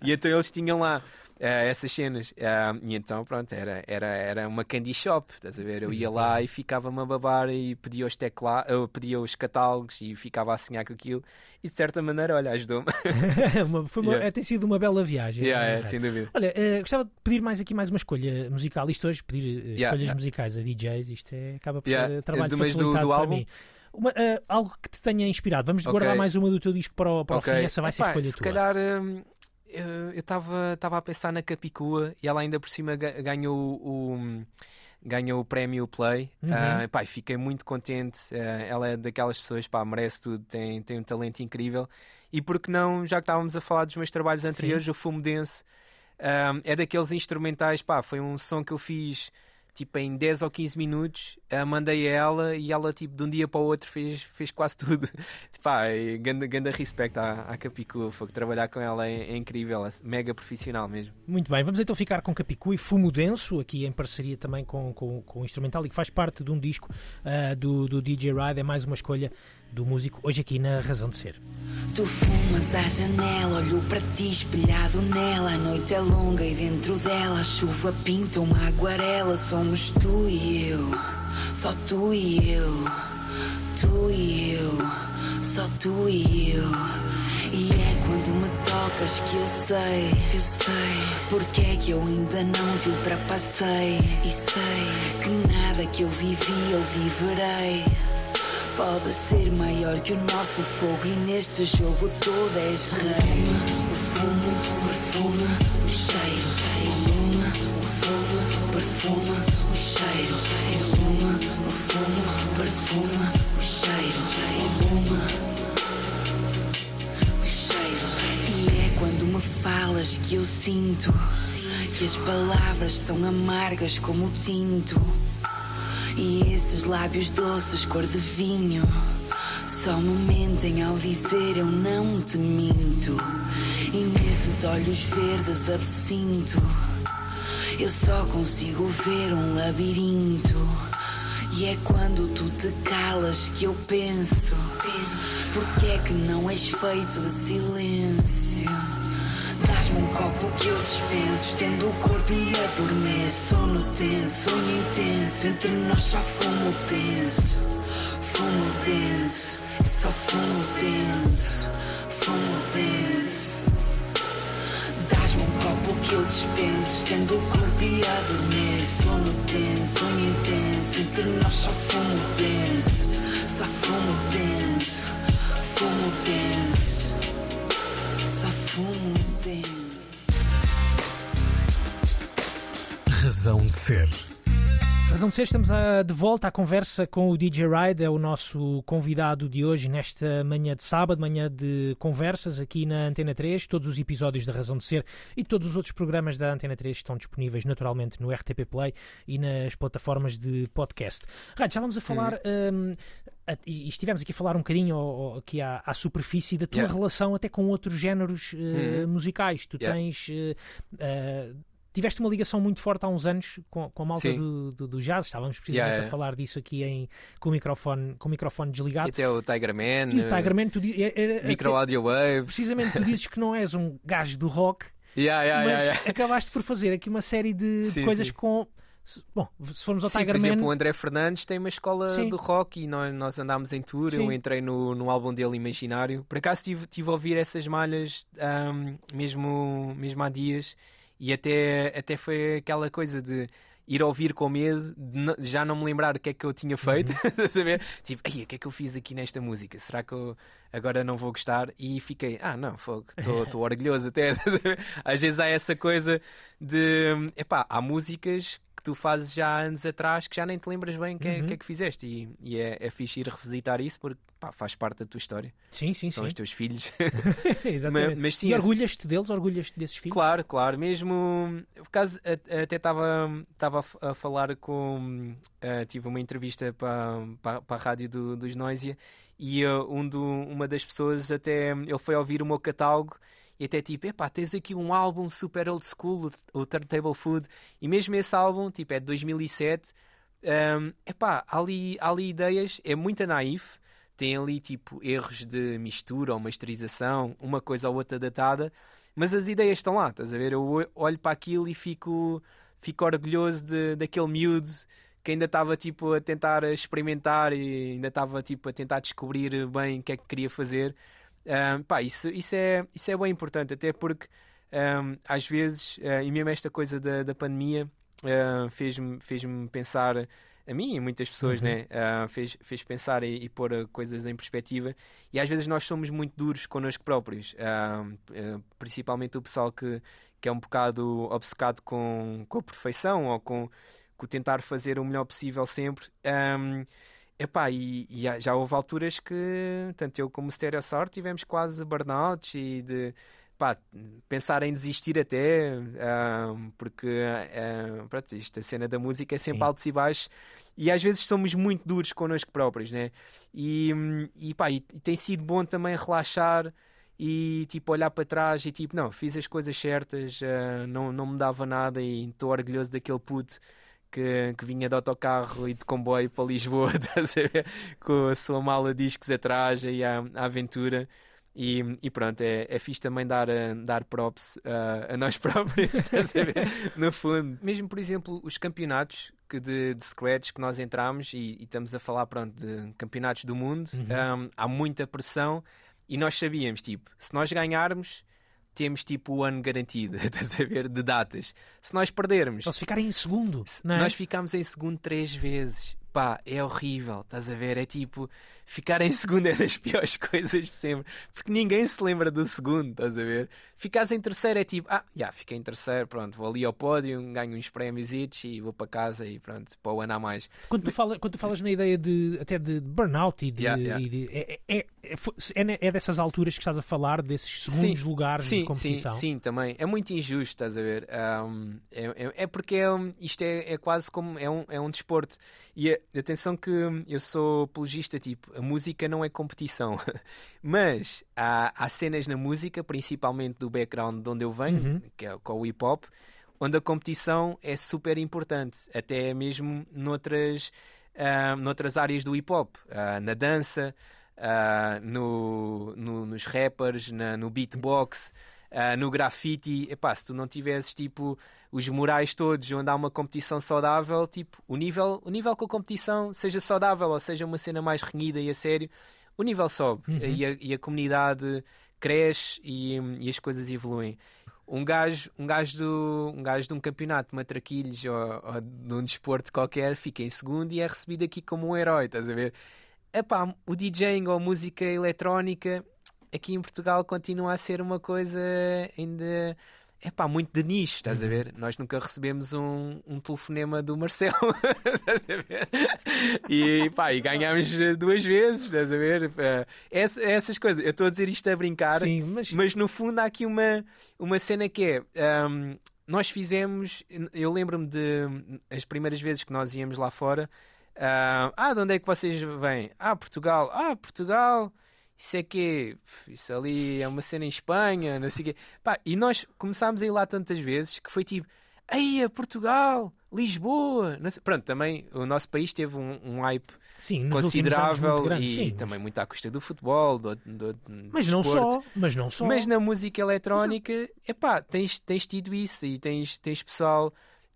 Speaker 2: e então eles tinham lá essas cenas. Ah, e então, pronto, era, era, era uma candy shop, estás a ver? Eu ia lá e ficava-me a babar e pedia os, tecla... eu pedia os catálogos e ficava a sonhar com aquilo. E de certa maneira, olha, ajudou-me. [LAUGHS] Yeah.
Speaker 1: Tem sido uma bela viagem.
Speaker 2: yeah,
Speaker 1: é,
Speaker 2: é,
Speaker 1: Raio?
Speaker 2: sem dúvida.
Speaker 1: Olha, eh, gostava de pedir mais aqui mais uma escolha musical. Isto hoje, pedir eh,
Speaker 2: Yeah,
Speaker 1: escolhas
Speaker 2: yeah.
Speaker 1: musicais a DJs, isto é, acaba por
Speaker 2: Yeah,
Speaker 1: ser eh, trabalho
Speaker 2: do- do-
Speaker 1: facilitado
Speaker 2: do
Speaker 1: para
Speaker 2: álbum?
Speaker 1: mim. Uma, ah, algo que te tenha inspirado. Vamos
Speaker 2: Ok.
Speaker 1: guardar mais uma do teu disco para o, para o
Speaker 2: Ok.
Speaker 1: fim. Essa vai ser a
Speaker 2: Epá,
Speaker 1: escolha
Speaker 2: se
Speaker 1: tua.
Speaker 2: calhar hum, eu estava a pensar na Capicua e ela ainda por cima ga- ganhou o, ganhou o prémio Play.
Speaker 1: Uhum.
Speaker 2: Ah, pá, fiquei muito contente. Ah, ela é daquelas pessoas, pá, merece tudo, tem, tem um talento incrível. E porque não, já que estávamos a falar dos meus trabalhos anteriores, o Fumo Dense ah, é daqueles instrumentais, pá, foi um som que eu fiz tipo em 10 ou 15 minutos, ah, mandei a ela e ela tipo de um dia para o outro fez, fez quase [LAUGHS] tudo. Pá, e ganda, ganda respeito à, à Capicua, foi trabalhar com ela é, é incrível, é mega profissional mesmo.
Speaker 1: Muito bem, vamos então ficar com Capicu e Fumo Denso, aqui em parceria também com, com, com o instrumental e que faz parte de um disco ah, do, do DJ Ride. É mais uma escolha do músico, hoje aqui na Razão de Ser.
Speaker 3: Tu fumas à janela, olho para ti espelhado nela. A noite é longa e dentro dela a chuva pinta uma aguarela. Somos tu e eu, só tu e eu, tu e eu, só tu e eu. E é quando me tocas que eu sei, eu sei, porque é que eu ainda não te ultrapassei. E sei que nada que eu vivi eu viverei. Pode ser maior que o nosso fogo e neste jogo todo és rei. O fumo, o perfume, o cheiro. O lume, o fumo, o perfume, o cheiro. O lume, o fumo, o perfume, o cheiro. O lume, o cheiro. E é quando me falas que eu sinto que as palavras são amargas como o tinto. E esses lábios doces cor de vinho Só me mentem ao dizer eu não te minto. E nesses olhos verdes absinto Eu só consigo ver um labirinto. E é quando tu te calas que eu penso Porque é que não és feito de silêncio Dás-me um copo que eu dispenso Estendo o corpo e adormeço. Sono tenso, sonho intenso Entre nós só fumo tenso. Fumo denso Só fumo denso Fumo denso Dás-me um copo que eu dispenso Estendo o corpo e adormeço. Sono tenso, sonho intenso Entre nós só fumo denso Só fumo denso fumo denso
Speaker 4: Razão de Ser.
Speaker 1: Razão de ser, estamos a- de volta à conversa com o DJ Ride, é o nosso convidado de hoje nesta manhã de sábado, manhã de conversas aqui na Antena 3. Todos os episódios da Razão de Ser e todos os outros programas da Antena 3 estão disponíveis naturalmente no RTP Play e nas plataformas de podcast. Ride, estávamos a falar hum, a- e e estivemos aqui a falar um bocadinho aqui à, à superfície da tua
Speaker 2: Yeah.
Speaker 1: relação até com outros géneros
Speaker 2: Uhum.
Speaker 1: musicais. Tu
Speaker 2: Yeah.
Speaker 1: tens. eh, Tiveste uma ligação muito forte há uns anos com, com a malta do, do, do jazz, estávamos precisamente
Speaker 2: Yeah,
Speaker 1: a falar disso aqui em, com, o microfone, com o microfone
Speaker 2: E
Speaker 1: desligado.
Speaker 2: até o Tiger Man,
Speaker 1: E o Tiger Man, tu, era-
Speaker 2: Micro
Speaker 1: até-
Speaker 2: Audio Waves.
Speaker 1: precisamente tu dizes que não és um gajo do rock, [LAUGHS] mas acabaste por fazer aqui uma série de, de
Speaker 2: Sim,
Speaker 1: coisas
Speaker 2: sim.
Speaker 1: com. Bom, se formos ao
Speaker 2: Sim,
Speaker 1: Tiger
Speaker 2: por exemplo,
Speaker 1: Man.
Speaker 2: o André Fernandes tem uma escola
Speaker 1: Sim.
Speaker 2: do rock e nós, nós andámos em tour.
Speaker 1: Sim.
Speaker 2: Eu entrei no, no álbum dele Imaginário. Por acaso tive, tive a ouvir essas malhas ahm, mesmo, mesmo há dias e até, até foi aquela coisa de ir ouvir com medo, já não me lembrar o que é que eu tinha feito,
Speaker 1: Uhum. [LAUGHS]
Speaker 2: estás a saber? Tipo, "Ai, o que é que eu fiz aqui nesta música? Será que eu agora não vou gostar? E fiquei, ah, não, fogo, estou [LAUGHS] orgulhoso até. [LAUGHS] Às vezes há essa coisa de, epá, há músicas tu fazes já há anos atrás que já nem te lembras bem o que, é,
Speaker 1: Uhum.
Speaker 2: que é que fizeste. E, e é, é fixe ir revisitar isso porque pá, faz parte da tua história.
Speaker 1: Sim, sim,
Speaker 2: São
Speaker 1: sim.
Speaker 2: os teus filhos. [LAUGHS] [LAUGHS]
Speaker 1: Exatamente.
Speaker 2: mas- mas sim,
Speaker 1: e orgulhas-te deles? Orgulhas-te desses filhos?
Speaker 2: Claro, claro. Mesmo. Por causa, a- até estava a falar com. eh, tive uma entrevista para, para, para a rádio do, dos Noisia e eh, um do, uma das pessoas até. Ele foi ouvir o meu catálogo e até tipo: epá, tens aqui um álbum super old school, o Turntable Food. E mesmo esse álbum, tipo, é de 2007. Um, epá, há ali, há ali ideias, é muito naif. Tem ali tipo erros de mistura ou masterização, uma coisa ou outra datada, mas as ideias estão lá, estás a ver? Eu olho para aquilo e fico, fico orgulhoso de, daquele miúdo que ainda estava tipo a tentar experimentar e ainda estava tipo a tentar descobrir bem o que é que queria fazer. Ahm, pá, isso, isso, é, isso é bem importante, até porque ahm, às vezes, ah, e mesmo esta coisa da, da pandemia ah, fez-me fez pensar a mim e muitas pessoas,
Speaker 1: Uhum.
Speaker 2: né? Ah, fez, fez pensar e, e pôr coisas em perspectiva. E às vezes nós somos muito duros connosco próprios, Ah, ah, principalmente o pessoal que, que é um bocado obcecado com, com a perfeição ou com, com o tentar fazer o melhor possível sempre. Ahm, epá, e, e já houve alturas que, tanto eu como o Stereosaur, tivemos quase burnouts e de pá, pensar em desistir até, ahm, porque ah, pronto, isto, a cena da música é sempre
Speaker 1: Sim.
Speaker 2: altos e baixos e às vezes somos muito duros connosco próprios, né? E, e, pá, e, tem sido bom também relaxar e tipo olhar para trás e tipo, não, fiz as coisas certas, ah, não, não me dava nada e estou orgulhoso daquele puto que, que vinha de autocarro e de comboio para Lisboa, [LAUGHS] estás a ver? com a sua mala de discos atrás e à, à aventura. E, e pronto, é, é fixe também dar, ah, dar props ah, a nós [LAUGHS] próprios, estás a ver? no fundo. Mesmo, por exemplo, os campeonatos que de, de Scratch que nós entramos e, e estamos a falar pronto, de campeonatos do mundo,
Speaker 1: Uhum.
Speaker 2: um, há muita pressão e nós sabíamos, tipo, se nós ganharmos, temos tipo o ano garantido, [LAUGHS] estás a ver, de datas. Se nós perdermos,
Speaker 1: se ficarem em segundo,
Speaker 2: se
Speaker 1: não é?
Speaker 2: nós ficamos em segundo três vezes. Pá, é horrível, estás a ver? É tipo, ficar em segundo [LAUGHS] é das piores coisas de sempre, porque ninguém se lembra do segundo, estás a ver? Ficares em terceiro é tipo, ah, já, fiquei em terceiro, pronto, vou ali ao pódio, ganho uns prémios e vou para casa e pronto, para o ano a mais.
Speaker 1: Quando tu, fala, quando tu falas na ideia de até de burnout e de,
Speaker 2: Yeah, yeah.
Speaker 1: e de- é, é, é, é ne- é dessas alturas que estás a falar, desses segundos
Speaker 2: Sim.
Speaker 1: lugares de
Speaker 2: Sim, sim,
Speaker 1: competição.
Speaker 2: sim, também. É muito injusto, estás a ver? Um, é, é- é porque é, isto é, é quase como é um, é um desporto. E a- atenção que eu sou apologista, tipo, a música não é competição. [LAUGHS] Mas há, há cenas na música, principalmente do background de onde eu venho,
Speaker 1: Uhum.
Speaker 2: que é com o hip hop, onde a competição é super importante, até mesmo noutras, ah, noutras áreas do hip hop, ah, na dança, ah, no, no- nos rappers, na- no beatbox, ah, no grafite. Epá, se tu não tivesses tipo os morais todos onde há uma competição saudável, tipo, o nível, o nível com a competição, seja saudável ou seja uma cena mais renhida e a sério, o nível sobe e, a, e a comunidade cresce e, e as coisas evoluem. Um gajo, um gajo, do, um gajo de um campeonato de matraquilhos ou, ou de um desporto qualquer fica em segundo e é recebido aqui como um herói, estás a ver? Epá, o DJing ou música eletrónica aqui em Portugal continua a ser uma coisa ainda epá, muito de nicho, estás a ver? Nós nunca recebemos um, um telefonema do Marcelo, [LAUGHS] estás a ver? E, pá, e ganhámos duas vezes, estás a ver? Essa- essas coisas, eu estou a dizer isto a brincar,
Speaker 1: Sim, mas,
Speaker 2: mas no fundo há aqui uma, uma cena que é. ahm, nós fizemos. Eu lembro-me de as primeiras vezes que nós íamos lá fora. ah, ah, de onde é que vocês vêm? Ah, Portugal. Ah, Portugal. Isso é que Isso ali é uma cena em Espanha, não sei o quê. Pá, e nós começámos a ir lá tantas vezes que foi tipo. Aí, é Portugal, Lisboa. Sei- Pronto, também o nosso país teve um, um hype
Speaker 1: sim,
Speaker 2: considerável
Speaker 1: grande,
Speaker 2: e
Speaker 1: sim, mas-
Speaker 2: também muito à custa do futebol, do, do,
Speaker 1: Mas não só, mas não só.
Speaker 2: Mas na música eletrónica, epá, tens, tens tido isso e tens, tens pessoal,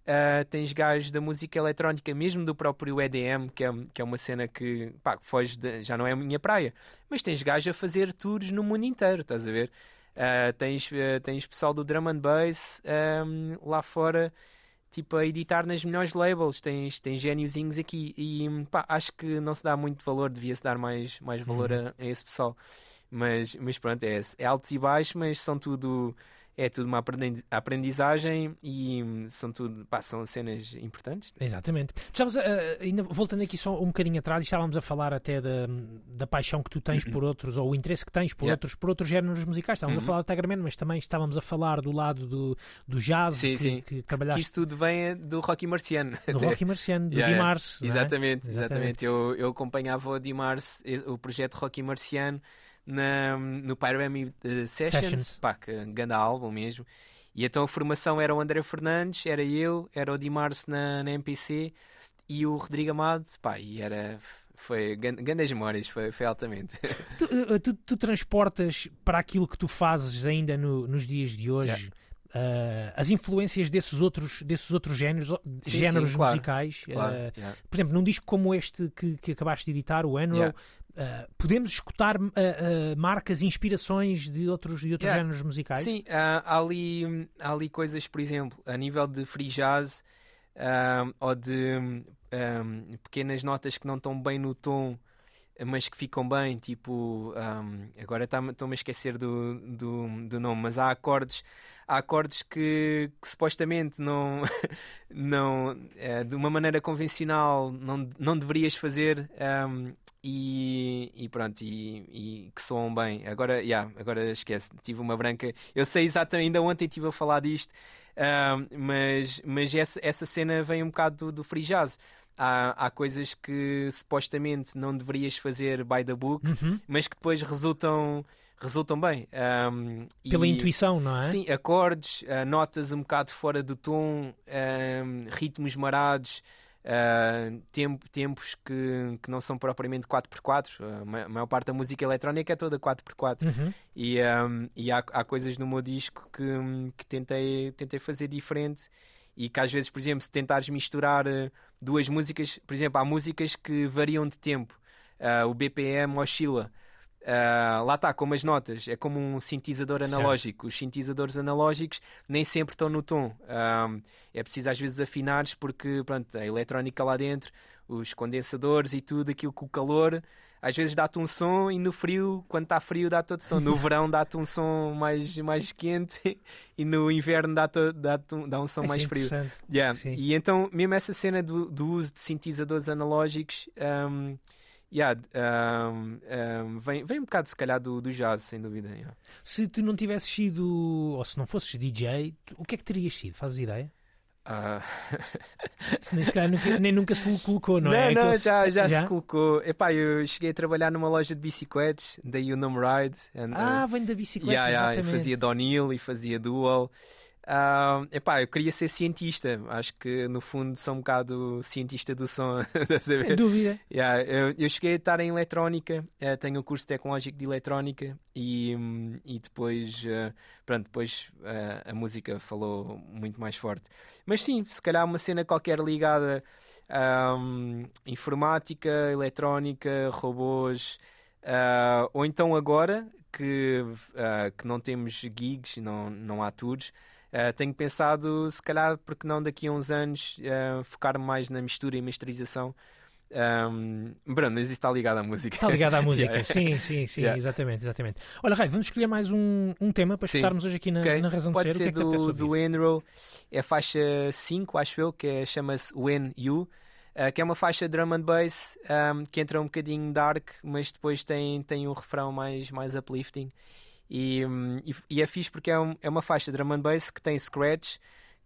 Speaker 2: ah, tens gajos da música eletrónica, mesmo do próprio EDM, que é, que é uma cena que pá, que foge de- já não é a minha praia, mas tens gajos a fazer tours no mundo inteiro, estás a ver? Ah, tens, ah, tens pessoal do drum and bass ahm, lá fora. Tipo, a editar nas melhores labels, tens, tens géniozinhos aqui e pá, acho que não se dá muito valor, devia-se dar mais, mais valor a, a esse pessoal. Mas, mas pronto, é, é altos e baixos, mas são tudo é tudo uma aprendi- aprendizagem e hum, são tudo pá, são cenas importantes.
Speaker 1: Exatamente. Estavas a- a- ainda voltando aqui só um bocadinho atrás, estávamos a falar até da, da paixão que tu tens por outros, ou o interesse que tens por,
Speaker 2: Yeah.
Speaker 1: outros, por outros géneros musicais. Estávamos
Speaker 2: Uhum.
Speaker 1: a falar do Tigerman, mas também estávamos a falar do lado do, do jazz
Speaker 2: Sim,
Speaker 1: que,
Speaker 2: sim.
Speaker 1: que
Speaker 2: Que
Speaker 1: trabalhaste
Speaker 2: isso tudo vem é do Rocky Marciano.
Speaker 1: do [LAUGHS] Rocky Marciano, do
Speaker 2: Yeah, yeah.
Speaker 1: Dimars. não é?
Speaker 2: Exatamente,
Speaker 1: Exatamente.
Speaker 2: exatamente. Eu, eu acompanhava o Dimars, eh, o projeto Rocky Marciano, na, no Pyramid eh, Sessions,
Speaker 1: Sessions.
Speaker 2: Pá, que ganda álbum mesmo. E então a formação era o André Fernandes, era eu, era o Dimars na, na MPC e o Rodrigo Amado, pá, e era. Foi grandes memórias, foi, foi altamente. [LAUGHS]
Speaker 1: Tu, eh, tu- tu transportas para aquilo que tu fazes ainda no- nos dias de hoje eh, as influências desses outros, desses outros géneros,
Speaker 2: sim,
Speaker 1: géneros
Speaker 2: claro.
Speaker 1: musicais.
Speaker 2: Claro,
Speaker 1: eh,
Speaker 2: yeah.
Speaker 1: por exemplo, num disco como este que, que acabaste de editar, o Enroll,
Speaker 2: Yeah.
Speaker 1: Eh, podemos escutar eh, eh, marcas, inspirações de outros, de outros
Speaker 2: Yeah.
Speaker 1: géneros musicais?
Speaker 2: Sim, há, ali, há ali coisas, por exemplo, a nível de free jazz ah, ou de um, pequenas notas que não estão bem no tom, mas que ficam bem, tipo, um, agora estou-me a esquecer do, do, do, nome, mas há acordes, há acordes que, que supostamente não, [LAUGHS] não é, de uma maneira convencional não, não deverias fazer um, e, e, pronto, e, e, que soam bem. Agora, yeah, agora esquece, tive uma branca. Eu sei exatamente, ainda ontem estive a falar disto, mas, mas essa, essa cena vem um bocado do, do free jazz há, há coisas que supostamente não deverias fazer by the book, uhum. mas que depois resultam resultam bem. Um,
Speaker 1: Pela e, intuição, não é?
Speaker 2: Sim, acordes, uh, notas um bocado fora do tom, um, ritmos marados, uh, tempo, tempos que, que não são propriamente 4x4. a maior parte da música eletrónica é toda 4x4. Uhum. E, um, e há, há coisas no meu disco que, que tentei, tentei fazer diferente e que às vezes, por exemplo, se tentares misturar uh, duas músicas, por exemplo, há músicas que variam de tempo, uh, o BPM oscila. Uh, lá está, como as notas, é como um sintetizador analógico. Certo. Os sintetizadores analógicos nem sempre estão no tom. Uh, é preciso às vezes afinares porque pronto, a eletrónica lá dentro, os condensadores e tudo, aquilo com o calor às vezes dá-te um som e no frio, quando está frio, dá-te outro som. No [LAUGHS] verão dá-te um som mais, mais quente e no inverno dá-te dá, dá um som mais frio. Yeah. E então, mesmo essa cena do, do uso de sintetizadores analógicos. Um, Yeah, um, um, vem, vem um bocado, se calhar, do, do jazz, sem dúvida. Yeah.
Speaker 1: Se tu não tivesses sido, ou se não fosses DJ, o que é que terias sido? Fazes ideia? Uh... nem, calhar, nunca, nem nunca se colocou, não,
Speaker 2: não
Speaker 1: é?
Speaker 2: Não, já, já, já, se colocou. Epá, eu cheguei a trabalhar numa loja de bicicletas, daí o nome Ride.
Speaker 1: And, ah, uh, vem da bicicleta, yeah,
Speaker 2: yeah, fazia downhill e fazia dual. Uh, epá, eu queria ser cientista. Acho que no fundo sou um bocado cientista do som. [LAUGHS]
Speaker 1: Sem dúvida.
Speaker 2: Yeah, eu, eu, cheguei a estar em eletrónica, uh, tenho um curso tecnológico de eletrónica e, um, e depois, uh, pronto, depois uh, a música falou muito mais forte. Mas sim, se calhar uma cena qualquer ligada a um, informática, eletrónica, robôs, ou então agora que, que não temos gigs, não, não há tours. Uh, tenho pensado, se calhar, porque não daqui a uns anos, uh, focar mais na mistura e masterização. Um, Bruno, mas isso está ligado à música.
Speaker 1: Está ligado à [LAUGHS] música, yeah. sim, sim, sim, yeah. exatamente, exatamente. Olha, Rai, vamos escolher mais um, um tema para escutarmos hoje aqui na, okay. na Razão
Speaker 2: Pode
Speaker 1: de Ser.
Speaker 2: Pode ser
Speaker 1: o que é
Speaker 2: do, do Enro, é a faixa 5, acho eu, que é, chama-se When You. Uh, que é uma faixa drum and bass um, que entra um bocadinho dark, mas depois tem, tem um refrão mais, mais uplifting. E, e, e, é fixe porque é, um, é uma faixa de drum and bass que tem scratch,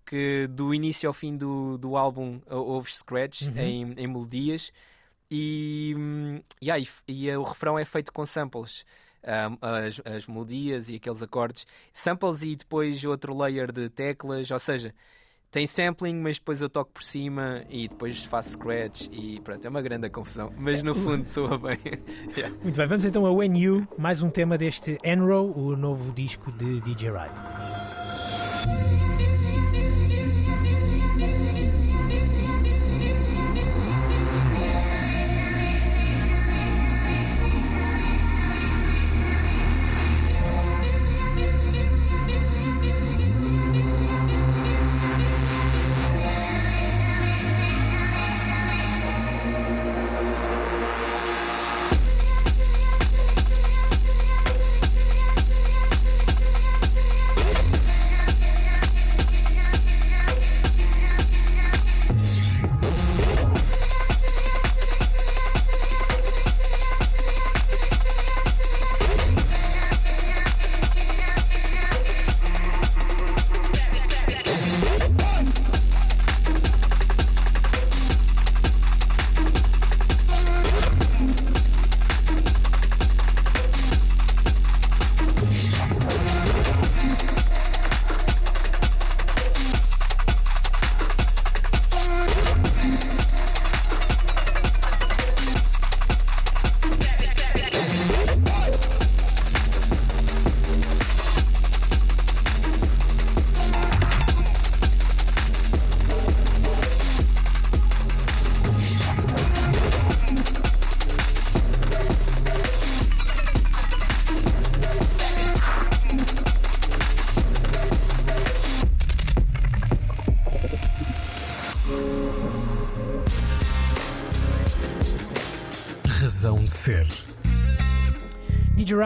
Speaker 2: que do início ao fim do, do álbum houve scratch uhum. em, em melodias. E, e, aí, e o refrão é feito com samples. As, as melodias e aqueles acordes, samples e depois outro layer de teclas, ou seja, tem sampling, mas depois eu toco por cima e depois faço scratch e pronto, é uma grande confusão, mas no fundo [LAUGHS] soa bem. [LAUGHS]
Speaker 1: yeah. Muito bem, vamos então a When You, mais um tema deste Enro, o novo disco de DJ Ride.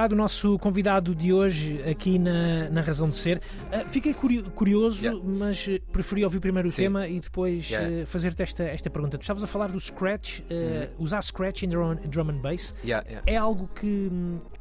Speaker 1: DJ Rad, o nosso convidado de hoje aqui na, na Razão de Ser. Uh, fiquei curio- curioso,
Speaker 2: Yeah.
Speaker 1: mas preferi ouvir primeiro o
Speaker 2: Sim.
Speaker 1: tema e depois
Speaker 2: Yeah.
Speaker 1: uh, fazer-te esta, esta pergunta. Tu estavas a falar do Scratch, uh, usar Scratch em drum, drum and bass.
Speaker 2: Yeah.
Speaker 1: É algo que,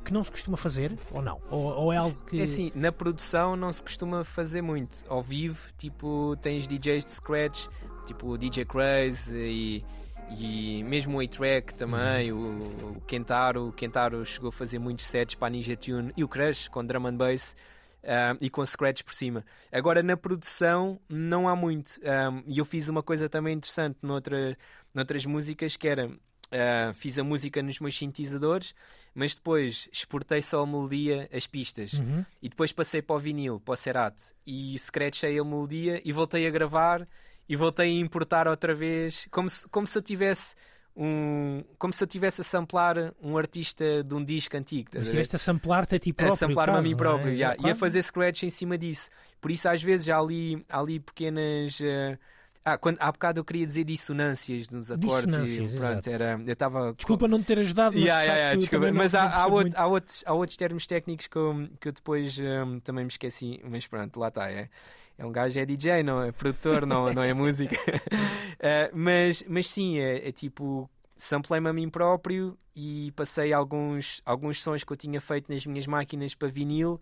Speaker 1: que não se costuma fazer ou não? Ou, ou é algo que.
Speaker 2: É assim, na produção não se costuma fazer muito. Ao vivo, tipo, tens DJs de scratch, tipo o DJ Craze e, e mesmo o A-Track também, o, o Kentaro. O Kentaro chegou a fazer muitos sets para a Ninja Tune e o Crush com drum and bass. ah, e com scratch por cima. Agora na produção não há muito. Ah, E eu fiz uma coisa também interessante noutra, noutras músicas que era ah, fiz a música nos meus sintetizadores, mas depois exportei só a melodia, as pistas.
Speaker 1: Uhum.
Speaker 2: E depois passei para o vinil, para o Cerate, e scratchei a melodia e voltei a gravar e voltei a importar outra vez, como se, como se eu tivesse um, como se eu tivesse a samplar um artista de um disco antigo.
Speaker 1: Mas estiveste a samplar-te a ti próprio.
Speaker 2: a samplar-me a mim
Speaker 1: não
Speaker 2: próprio,
Speaker 1: é?
Speaker 2: yeah, e a fazer scratch em cima disso. Por isso, às vezes, há ali, há ali pequenas. eh, Ah, quando, há bocado eu queria dizer dissonâncias nos acordes.
Speaker 1: Dissonâncias,
Speaker 2: e, pronto, era, eu estava.
Speaker 1: Desculpa não te ter ajudado, mas,
Speaker 2: Yeah, yeah, yeah, Mas há, há, outro- outros, há outros termos técnicos que eu, que eu depois hum, também me esqueci. Mas pronto, lá está. É, é um gajo, é DJ, não é produtor, não, não é música. [LAUGHS] Eh, mas, mas sim, é, é tipo. Samplei-me a mim próprio e passei alguns, alguns sons que eu tinha feito nas minhas máquinas para vinil.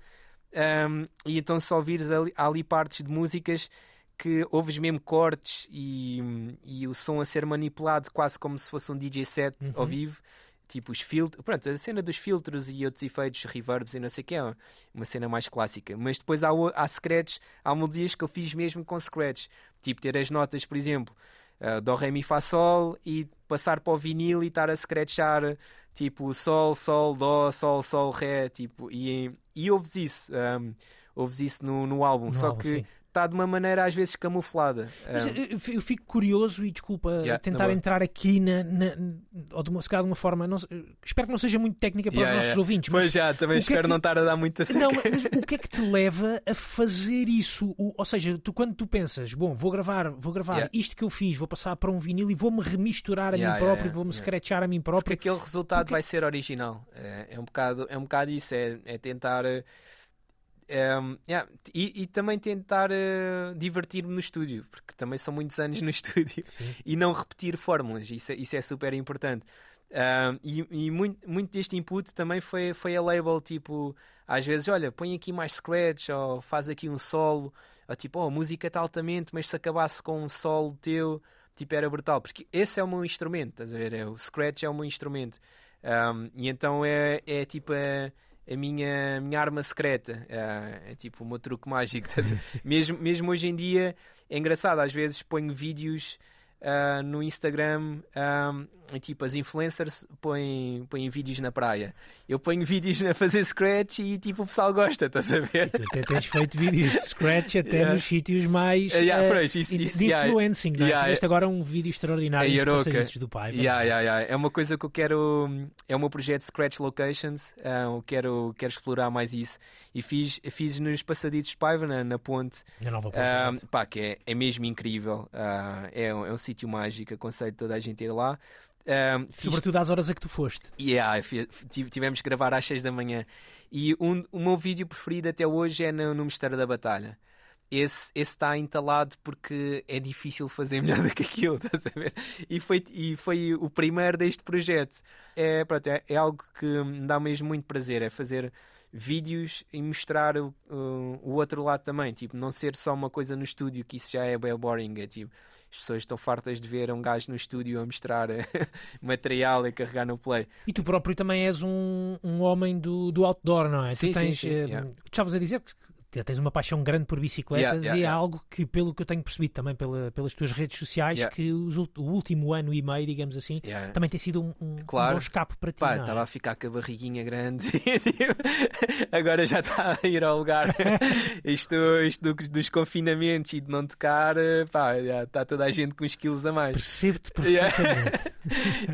Speaker 2: hum, e então, só ouvires ali, ali partes de músicas que ouves mesmo cortes e, e o som a ser manipulado quase como se fosse um DJ set
Speaker 1: Uhum.
Speaker 2: ao vivo. Tipo os filtros, pronto, a cena dos filtros e outros efeitos, reverbs e não sei o que é uma cena mais clássica. Mas depois há, há scratch, há melodias que eu fiz mesmo com scratch. Tipo ter as notas, por exemplo, uh, Dó, Ré, Mi, Fá, Sol e passar para o vinil e estar a scratchar tipo Sol, Sol, Dó, Sol, Sol, Ré. Tipo, e, e ouves isso, um, ouves isso no, no álbum.
Speaker 1: No
Speaker 2: Só
Speaker 1: álbum,
Speaker 2: que
Speaker 1: sim.
Speaker 2: Está de uma maneira às vezes camuflada.
Speaker 1: Mas
Speaker 2: Um,
Speaker 1: eu- fico curioso e desculpa
Speaker 2: Yeah,
Speaker 1: tentar entrar aqui na, na- ou de uma, se calhar de uma forma, não espero que não seja muito técnica para
Speaker 2: yeah,
Speaker 1: os nossos
Speaker 2: yeah.
Speaker 1: ouvintes,
Speaker 2: Pois
Speaker 1: mas
Speaker 2: já, também
Speaker 1: é
Speaker 2: espero
Speaker 1: que-
Speaker 2: não estar a dar muita [LAUGHS] seca.
Speaker 1: Não, mas o que é que te leva a fazer isso? O- ou seja, tu, quando tu pensas, bom, vou gravar, vou gravar isto que eu fiz, vou passar para um vinil e vou-me remisturar a mim próprio, vou-me
Speaker 2: yeah.
Speaker 1: scratchar a mim
Speaker 2: Porque
Speaker 1: próprio.
Speaker 2: aquele resultado
Speaker 1: Porque-
Speaker 2: vai ser original. É, é um, bocado, é um bocado isso, é, é tentar. Ehm, yeah, e, e também tentar eh, divertir-me no estúdio, porque também são muitos anos no [LAUGHS] estúdio e não repetir fórmulas, isso é, isso é super importante. Ahm, e e muito, muito deste input também foi, foi a label, tipo, às vezes, olha, põe aqui mais scratch, ou faz aqui um solo, ou tipo, oh, a música está altamente, mas se acabasse com um solo teu, tipo, era brutal, porque esse é o meu instrumento, estás a ver? É, o scratch é o meu instrumento. Ahm, e então é, é tipo a, a minha, minha arma secreta, é, é tipo o meu truque mágico. [LAUGHS] mesmo, mesmo hoje em dia é engraçado, às vezes ponho vídeos ah, no Instagram, ah, tipo as influencers põem, põem vídeos na praia. Eu ponho vídeos a fazer scratch e tipo o pessoal gosta, estás a ver?
Speaker 1: Tu até tens feito vídeos de scratch até
Speaker 2: Yeah.
Speaker 1: nos sítios mais
Speaker 2: Yeah,
Speaker 1: eh,
Speaker 2: isso-
Speaker 1: de
Speaker 2: isso,
Speaker 1: influencing. é?
Speaker 2: Yeah,
Speaker 1: Fizeste agora um vídeo extraordinário
Speaker 2: A Iroca.
Speaker 1: passadiços do pai.
Speaker 2: É uma coisa que eu quero. É o meu projeto Scratch Locations. ah, eu quero, quero explorar mais isso. E fiz, fiz nos passadiços de Paiva, na, na ponte.
Speaker 1: Na nova ponte, exato.
Speaker 2: pá, que é, é mesmo incrível. Ah, é, um- é um sítio mágico. Aconselho toda a gente ir lá. Fiz
Speaker 1: Sobretudo às horas a que tu foste.
Speaker 2: Yeah, tivemos que gravar às 6 da manhã. E um, o meu vídeo preferido até hoje é no, no Mistério da Batalha. Esse está entalado porque é difícil fazer [LAUGHS] melhor do que aquilo, estás a ver? E foi, e foi o primeiro deste projeto. É, pronto, é, é algo que me dá mesmo muito prazer, é fazer vídeos e mostrar o, o, o outro lado também. Tipo, não ser só uma coisa no estúdio, que isso já é bem boring. É tipo, as pessoas estão fartas de ver um gajo no estúdio a mostrar eh, [LAUGHS] material e carregar no play.
Speaker 1: E tu próprio também és um, um homem do, do outdoor, não é?
Speaker 2: Sim,
Speaker 1: tu
Speaker 2: sim,
Speaker 1: tens,
Speaker 2: sim,
Speaker 1: eh,
Speaker 2: yeah.
Speaker 1: Tu estavas a dizer que tens uma paixão grande por bicicletas
Speaker 2: Yeah, yeah,
Speaker 1: e é
Speaker 2: yeah.
Speaker 1: algo que, pelo que eu tenho percebido também pela, pelas tuas redes sociais, que os o último ano e meio, digamos assim, também tem sido um, um, um
Speaker 2: Claro.
Speaker 1: bom escape para ti.
Speaker 2: Pá,
Speaker 1: é?
Speaker 2: estava a ficar com a barriguinha grande [LAUGHS] Tipo, agora já está a ir ao lugar. [LAUGHS] isto isto do- dos confinamentos e de não tocar, pá, está toda a gente com uns quilos a mais.
Speaker 1: Percebo-te [LAUGHS] perfeitamente.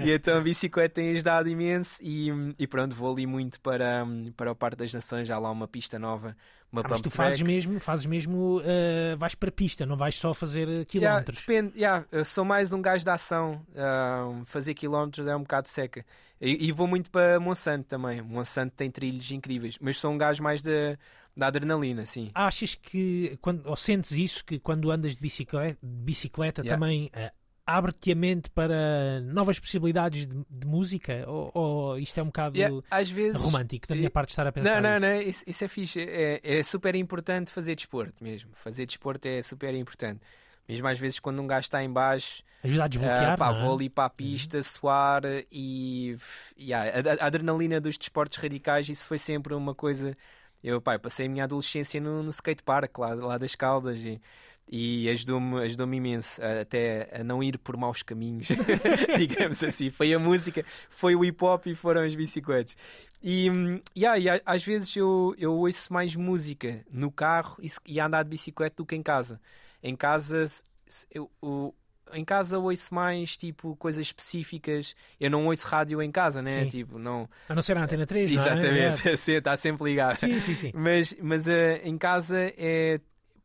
Speaker 2: e então a bicicleta tem ajudado imenso e, e pronto, vou ali muito para, para o Parque das Nações, já há lá uma pista nova uma
Speaker 1: Ah, mas tu fazes
Speaker 2: track.
Speaker 1: mesmo, fazes mesmo, uh, vais para a pista, não vais só fazer uh,
Speaker 2: Yeah,
Speaker 1: quilómetros.
Speaker 2: depende, yeah, eu sou mais um gajo da ação. ah, fazer quilómetros é um bocado seca. E, e vou muito para Monsanto também. Monsanto tem trilhos incríveis, mas sou um gajo mais da, da adrenalina, sim.
Speaker 1: Achas que, quando, ou sentes isso, que quando andas de bicicleta, de bicicleta
Speaker 2: Yeah.
Speaker 1: também uh, abre-te a mente para novas possibilidades de, de música? Ou, ou isto é um bocado
Speaker 2: Yeah, vezes.
Speaker 1: romântico da minha parte de estar a pensar
Speaker 2: Não, não, não, isso, isso é fixe. É, é super importante fazer desporto mesmo. Fazer desporto é super importante. Mesmo às vezes quando um gajo está em baixo,
Speaker 1: Ajuda a desbloquear,
Speaker 2: ah, pá,
Speaker 1: é? Uhum.
Speaker 2: vou ali para a pista, suar e yeah, a, a adrenalina dos desportos radicais, isso foi sempre uma coisa. Eu pá, eu passei a minha adolescência no, no skatepark lá, lá das Caldas e, e ajudou-me ajudou imenso a- até a não ir por maus caminhos, [LAUGHS] digamos assim. Foi a música, foi o hip hop e foram as bicicletas. E, hum, yeah, e a- às vezes eu, eu ouço mais música no carro e, e a andar de bicicleta do que em casa. Em casa, eu, o- em casa ouço mais tipo coisas específicas. Eu não ouço rádio em casa, né?
Speaker 1: Sim.
Speaker 2: Tipo, não.
Speaker 1: A não ser a Antena 3, não é?
Speaker 2: Exatamente, está [LAUGHS] sempre ligado.
Speaker 1: Sim, sim, sim.
Speaker 2: Mas, mas eh, em casa é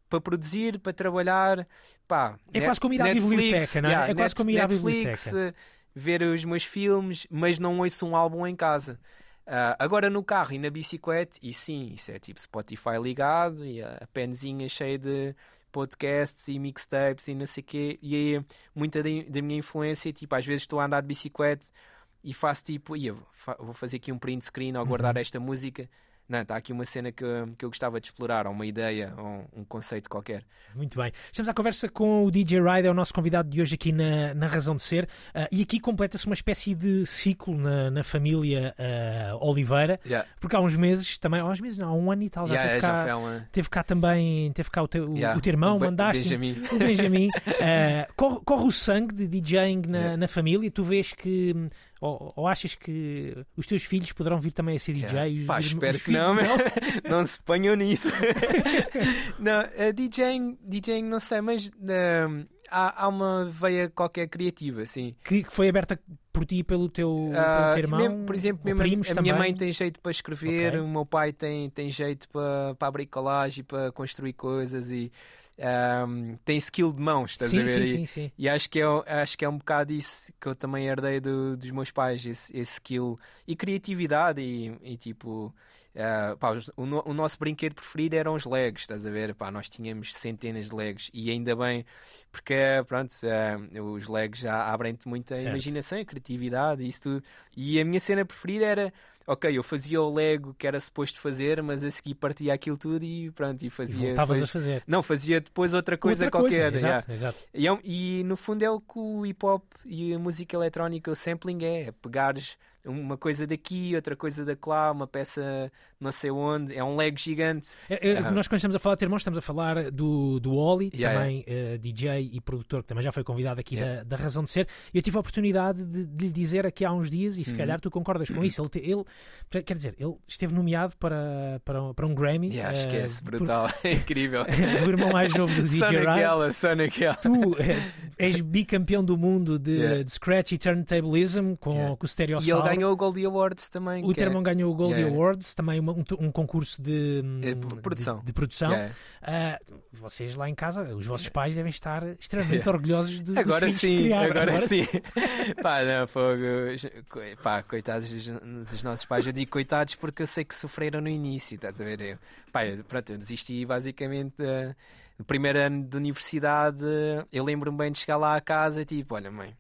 Speaker 2: para produzir, para trabalhar. Pá,
Speaker 1: É
Speaker 2: Net-
Speaker 1: quase como ir à
Speaker 2: Netflix,
Speaker 1: biblioteca, não é?
Speaker 2: yeah,
Speaker 1: É quase como ir à
Speaker 2: Netflix,
Speaker 1: biblioteca.
Speaker 2: ver os meus filmes, mas não ouço um álbum em casa. Ah, agora no carro e na bicicleta, e sim, isso é tipo Spotify ligado e a penzinha cheia de podcasts e mixtapes e não sei o quê. E aí muita da, minha influência, tipo, às vezes estou a andar de bicicleta e faço tipo, "Ia, vou fa- vou fazer aqui um print screen ou
Speaker 1: Uhum.
Speaker 2: guardar esta música. Não, está aqui uma cena que, eu- que eu gostava de explorar, ou uma ideia, ou um, conceito qualquer.
Speaker 1: Muito bem. Estamos à conversa com o DJ Ride, é o nosso convidado de hoje aqui na, na Razão de Ser. Ah, e aqui completa-se uma espécie de ciclo na, na família ah, Oliveira,
Speaker 2: Yeah.
Speaker 1: porque há uns meses também, há uns meses não, há um ano e tal, já,
Speaker 2: Yeah,
Speaker 1: teve,
Speaker 2: já
Speaker 1: cá,
Speaker 2: foi uma.
Speaker 1: teve cá também, teve cá o teu, o-
Speaker 2: Yeah,
Speaker 1: o teu irmão,
Speaker 2: o
Speaker 1: mandaste
Speaker 2: Benjamin.
Speaker 1: o Benjamin. Ah, corre, corre o sangue de DJing na, na família, tu vês que. Ou, ou achas que os teus filhos poderão vir também a ser
Speaker 2: Yeah.
Speaker 1: DJs?
Speaker 2: Pá,
Speaker 1: Os-
Speaker 2: espero
Speaker 1: os
Speaker 2: que
Speaker 1: filhos
Speaker 2: não, [LAUGHS] não se ponham nisso. [LAUGHS] não, DJing, DJing, não sei, mas hum, há, há uma veia qualquer criativa, assim.
Speaker 1: Que, que foi aberta por ti e pelo teu, pelo
Speaker 2: Ah,
Speaker 1: teu irmão?
Speaker 2: mesmo- por exemplo, mesmo a-
Speaker 1: primos
Speaker 2: a, minha mãe tem jeito para escrever,
Speaker 1: Ok.
Speaker 2: o meu pai tem, tem jeito para, para a bricolagem, para construir coisas e hum, tem skill de mãos, estás
Speaker 1: sim,
Speaker 2: a ver?
Speaker 1: Sim,
Speaker 2: E-
Speaker 1: sim, sim.
Speaker 2: E acho que é, acho que é um bocado isso que eu também herdei do- dos meus pais, esse, esse skill e criatividade e, e tipo. ah, pá, o, o nosso brinquedo preferido eram os Legos, estás a ver? Pá, nós tínhamos centenas de Legos e ainda bem, porque pronto, ah, os Legos já abrem-te muita
Speaker 1: Certo.
Speaker 2: imaginação e criatividade e isso tudo. E a minha cena preferida era, ok, eu fazia o Lego que era suposto fazer, mas a seguir partia aquilo tudo e pronto, e
Speaker 1: E
Speaker 2: fazia.
Speaker 1: voltavas
Speaker 2: depois-
Speaker 1: a fazer.
Speaker 2: Não, fazia depois outra coisa
Speaker 1: Outra
Speaker 2: qualquer.
Speaker 1: coisa,
Speaker 2: yeah.
Speaker 1: exato, exato.
Speaker 2: E, é e, no fundo é o que o hip hop e a música eletrónica, o sampling é, é pegares uma coisa daqui, outra coisa da lá, uma peça não sei onde, é um leg gigante.
Speaker 1: É, é,
Speaker 2: Ah.
Speaker 1: Nós, quando estamos a falar de ter irmãos, estamos a falar do, do Oli,
Speaker 2: Yeah,
Speaker 1: também eh, DJ e produtor, que também já foi convidado aqui
Speaker 2: Yeah.
Speaker 1: da, da Razão de Ser. E eu tive a oportunidade de, de lhe dizer aqui há uns dias, e se
Speaker 2: Uhum.
Speaker 1: calhar tu concordas com isso. Ele, ele- quer dizer, ele esteve nomeado para, para, para um Grammy.
Speaker 2: Yeah,
Speaker 1: eh,
Speaker 2: esquece,
Speaker 1: por-
Speaker 2: brutal, [LAUGHS] é incrível. [LAUGHS]
Speaker 1: do irmão mais novo do DJ Ryan.
Speaker 2: só naquela.
Speaker 1: Tu eh, és bicampeão do mundo de,
Speaker 2: Yeah.
Speaker 1: de Scratch e Turntablism com,
Speaker 2: Yeah.
Speaker 1: com o
Speaker 2: E
Speaker 1: Stereossauro.
Speaker 2: Ganhou o Goldie Awards também.
Speaker 1: O teu irmão ganhou o Goldie
Speaker 2: Yeah.
Speaker 1: Awards, também uma- um, um concurso de,
Speaker 2: Eh, p- produção.
Speaker 1: de, de produção.
Speaker 2: Yeah.
Speaker 1: Ah, vocês lá em casa, os vossos pais devem estar extremamente
Speaker 2: Yeah.
Speaker 1: orgulhosos de,
Speaker 2: Agora sim,
Speaker 1: criaram.
Speaker 2: agora, sim. [LAUGHS] pá, não, fogo. Pá, coitados dos, dos nossos pais. Eu digo coitados porque eu sei que sofreram no início, estás a ver? Eu, pá, eu, pronto, eu desisti basicamente da- do primeiro ano de universidade. Eu lembro-me bem de chegar lá a casa e tipo, olha, mãe,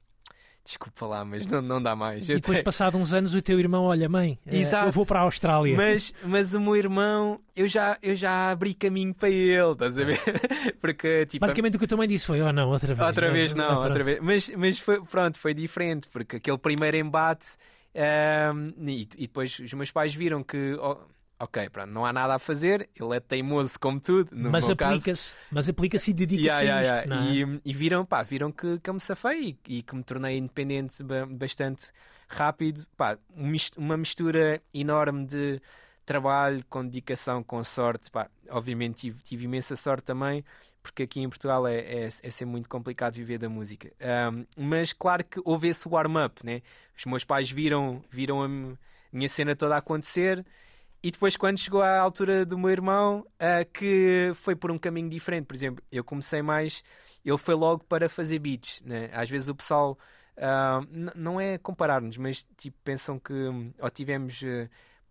Speaker 2: desculpa lá, mas não, não dá mais.
Speaker 1: E depois,
Speaker 2: tenho-
Speaker 1: passado uns anos, o teu irmão, olha, mãe, eh,
Speaker 2: Exato.
Speaker 1: eu vou para a Austrália.
Speaker 2: Mas, mas o meu irmão, eu já, eu já abri caminho para ele, estás a ver? [LAUGHS] Porque, tipo,
Speaker 1: Basicamente o que a tua mãe disse foi: Oh, não, outra vez.
Speaker 2: Outra vez não,
Speaker 1: pronto.
Speaker 2: outra vez. Mas, mas foi, pronto, foi diferente, porque aquele primeiro embate ehm, e, e depois os meus pais viram que oh, ok, pronto, não há nada a fazer, ele é teimoso como tudo, no
Speaker 1: Mas aplica-se, mas aplica-se e dedica-se
Speaker 2: Yeah, yeah,
Speaker 1: a isto.
Speaker 2: yeah.
Speaker 1: é?
Speaker 2: E, e viram, pá, viram que, que eu me safei e, e que me tornei independente ba- bastante rápido. Pá, um uma mistura enorme de trabalho com dedicação, com sorte. Pá, obviamente tive, tive imensa sorte também, porque aqui em Portugal é, é, é sempre muito complicado viver da música. Ahm, mas claro que houve esse warm-up, né? Os meus pais viram, viram a minha cena toda a acontecer e depois, quando chegou à altura do meu irmão, ah, que foi por um caminho diferente. Por exemplo, eu comecei mais. Ele foi logo para fazer beats. Né? Às vezes o pessoal. n- não é comparar-nos, mas tipo, pensam que. hum, Ou tivemos. ah,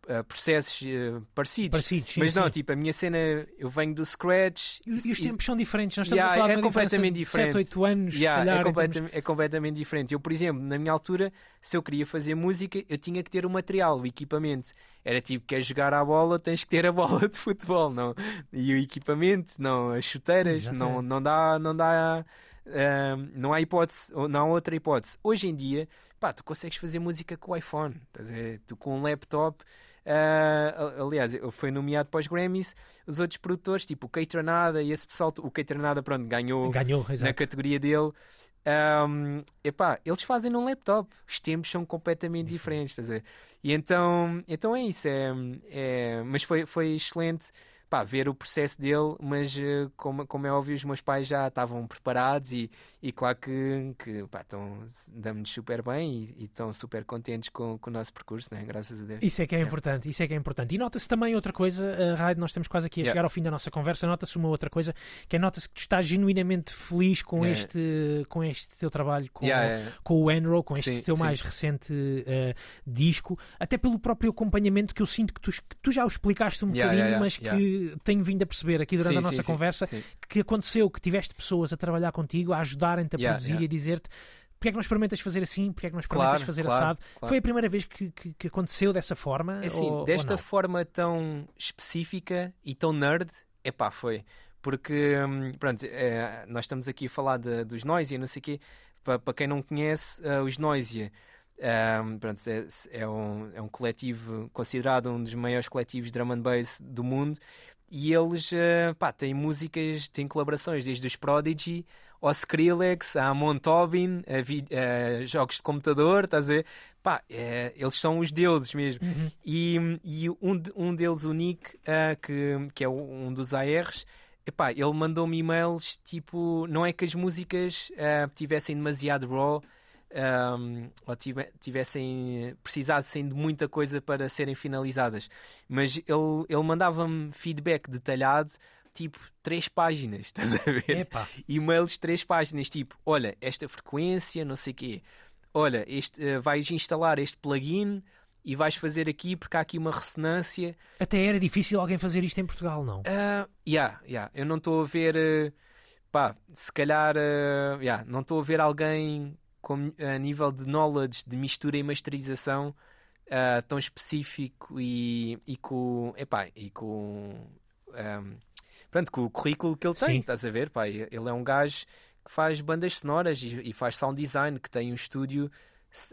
Speaker 2: ah, processos ah, parecidos.
Speaker 1: Parecidos, sim,
Speaker 2: mas não,
Speaker 1: sim.
Speaker 2: tipo, a minha cena, eu venho do Scratch.
Speaker 1: E, e os
Speaker 2: e-
Speaker 1: tempos são diferentes. Nós estamos
Speaker 2: Yeah,
Speaker 1: a falar
Speaker 2: é
Speaker 1: de uma
Speaker 2: completamente diferente.
Speaker 1: 7, 8 anos,
Speaker 2: Yeah,
Speaker 1: se calhar.
Speaker 2: é, completam-
Speaker 1: termos-
Speaker 2: é completamente diferente. Eu, por exemplo, na minha altura, se eu queria fazer música, eu tinha que ter o material, o equipamento. Era tipo, queres jogar à bola, tens que ter a [LAUGHS] bola de futebol, não? E o equipamento, não, as chuteiras, não,
Speaker 1: Exatamente.
Speaker 2: não dá, não dá, ah, não há hipótese, não há outra hipótese. Hoje em dia, pá, tu consegues fazer música com o iPhone, tu com um laptop. Ah, aliás, fui nomeado para os Grammys. Os outros produtores, tipo o Kate e esse pessoal, o Kate Tranada, pronto, ganhou
Speaker 1: Ganhou,
Speaker 2: na categoria dele. Um, epá, eles fazem num laptop, os tempos são completamente diferentes, estás a ver? E então, então é isso, é, é- mas foi, foi excelente pá, ver o processo dele, mas eh, como, como é óbvio, os meus pais já estavam preparados e, e claro que, que pá, estão, damos-nos super bem e, e estão super contentes com, com o nosso percurso, né? graças a Deus.
Speaker 1: Isso é que é
Speaker 2: Yeah.
Speaker 1: importante, isso é que é importante. E nota-se também outra coisa, a Raid, nós estamos quase aqui a
Speaker 2: Yeah.
Speaker 1: chegar ao fim da nossa conversa, nota-se uma outra coisa, que é nota-se que tu estás genuinamente feliz com,
Speaker 2: Yeah.
Speaker 1: este, com este teu trabalho, com,
Speaker 2: Yeah, yeah.
Speaker 1: com o Enro, com este
Speaker 2: Sim,
Speaker 1: teu
Speaker 2: sim.
Speaker 1: mais recente eh, disco, até pelo próprio acompanhamento que eu sinto que tu, que tu já o explicaste um bocadinho, mas
Speaker 2: yeah,
Speaker 1: que tenho vindo a perceber aqui durante
Speaker 2: Sim,
Speaker 1: a nossa
Speaker 2: sim,
Speaker 1: conversa,
Speaker 2: sim.
Speaker 1: que aconteceu, que tiveste pessoas a trabalhar contigo, a ajudarem-te a
Speaker 2: Yeah,
Speaker 1: produzir
Speaker 2: yeah.
Speaker 1: e a dizer-te porque é que não experimentas fazer assim, porque é que não experimentas
Speaker 2: Claro,
Speaker 1: fazer
Speaker 2: claro,
Speaker 1: assado.
Speaker 2: claro.
Speaker 1: Foi a primeira vez que, que, que aconteceu dessa forma?
Speaker 2: É assim,
Speaker 1: ou- ou
Speaker 2: desta
Speaker 1: não?
Speaker 2: forma tão específica e tão nerd, epá, foi. Porque, hum, pronto, é, nós estamos aqui a falar de- dos Noisia, não sei o quê. Para, para quem não conhece, eh, os Noisia, hum, pronto, é, é um, é um coletivo considerado um dos maiores coletivos drum and bass do mundo. E eles, eh, pá, têm músicas, têm colaborações desde os Prodigy ao Skrillex, a Amon Tobin, a vi- a jogos de computador, estás a ver? Pá, é, eles são os deuses mesmo. E, e um, de- um deles, o Nick, ah, que, que é um dos ARs, epá, ele mandou-me e-mails tipo, não é que as músicas ah, tivessem demasiado raw ahm, ou tive- tivessem precisassem de muita coisa para serem finalizadas, mas ele, ele mandava-me feedback detalhado. Tipo, três páginas, [LAUGHS] estás a ver?
Speaker 1: Epá.
Speaker 2: e-mails três páginas, tipo, olha, esta frequência, não sei o quê. Olha, este, eh, vais instalar este plugin e vais fazer aqui porque há aqui uma ressonância.
Speaker 1: Até era difícil alguém fazer isto em Portugal, não?
Speaker 2: Ah, yeah, yeah. Eu não estou a ver, eh, pá, se calhar, eh, yeah, não estou a ver alguém com, a nível de knowledge de mistura e masterização ah, tão específico e, e com, epá, e com, ahm, pronto, com o currículo que ele tem,
Speaker 1: Sim.
Speaker 2: estás a ver, pá, ele é um gajo que faz bandas sonoras e, e faz sound design, que tem um estúdio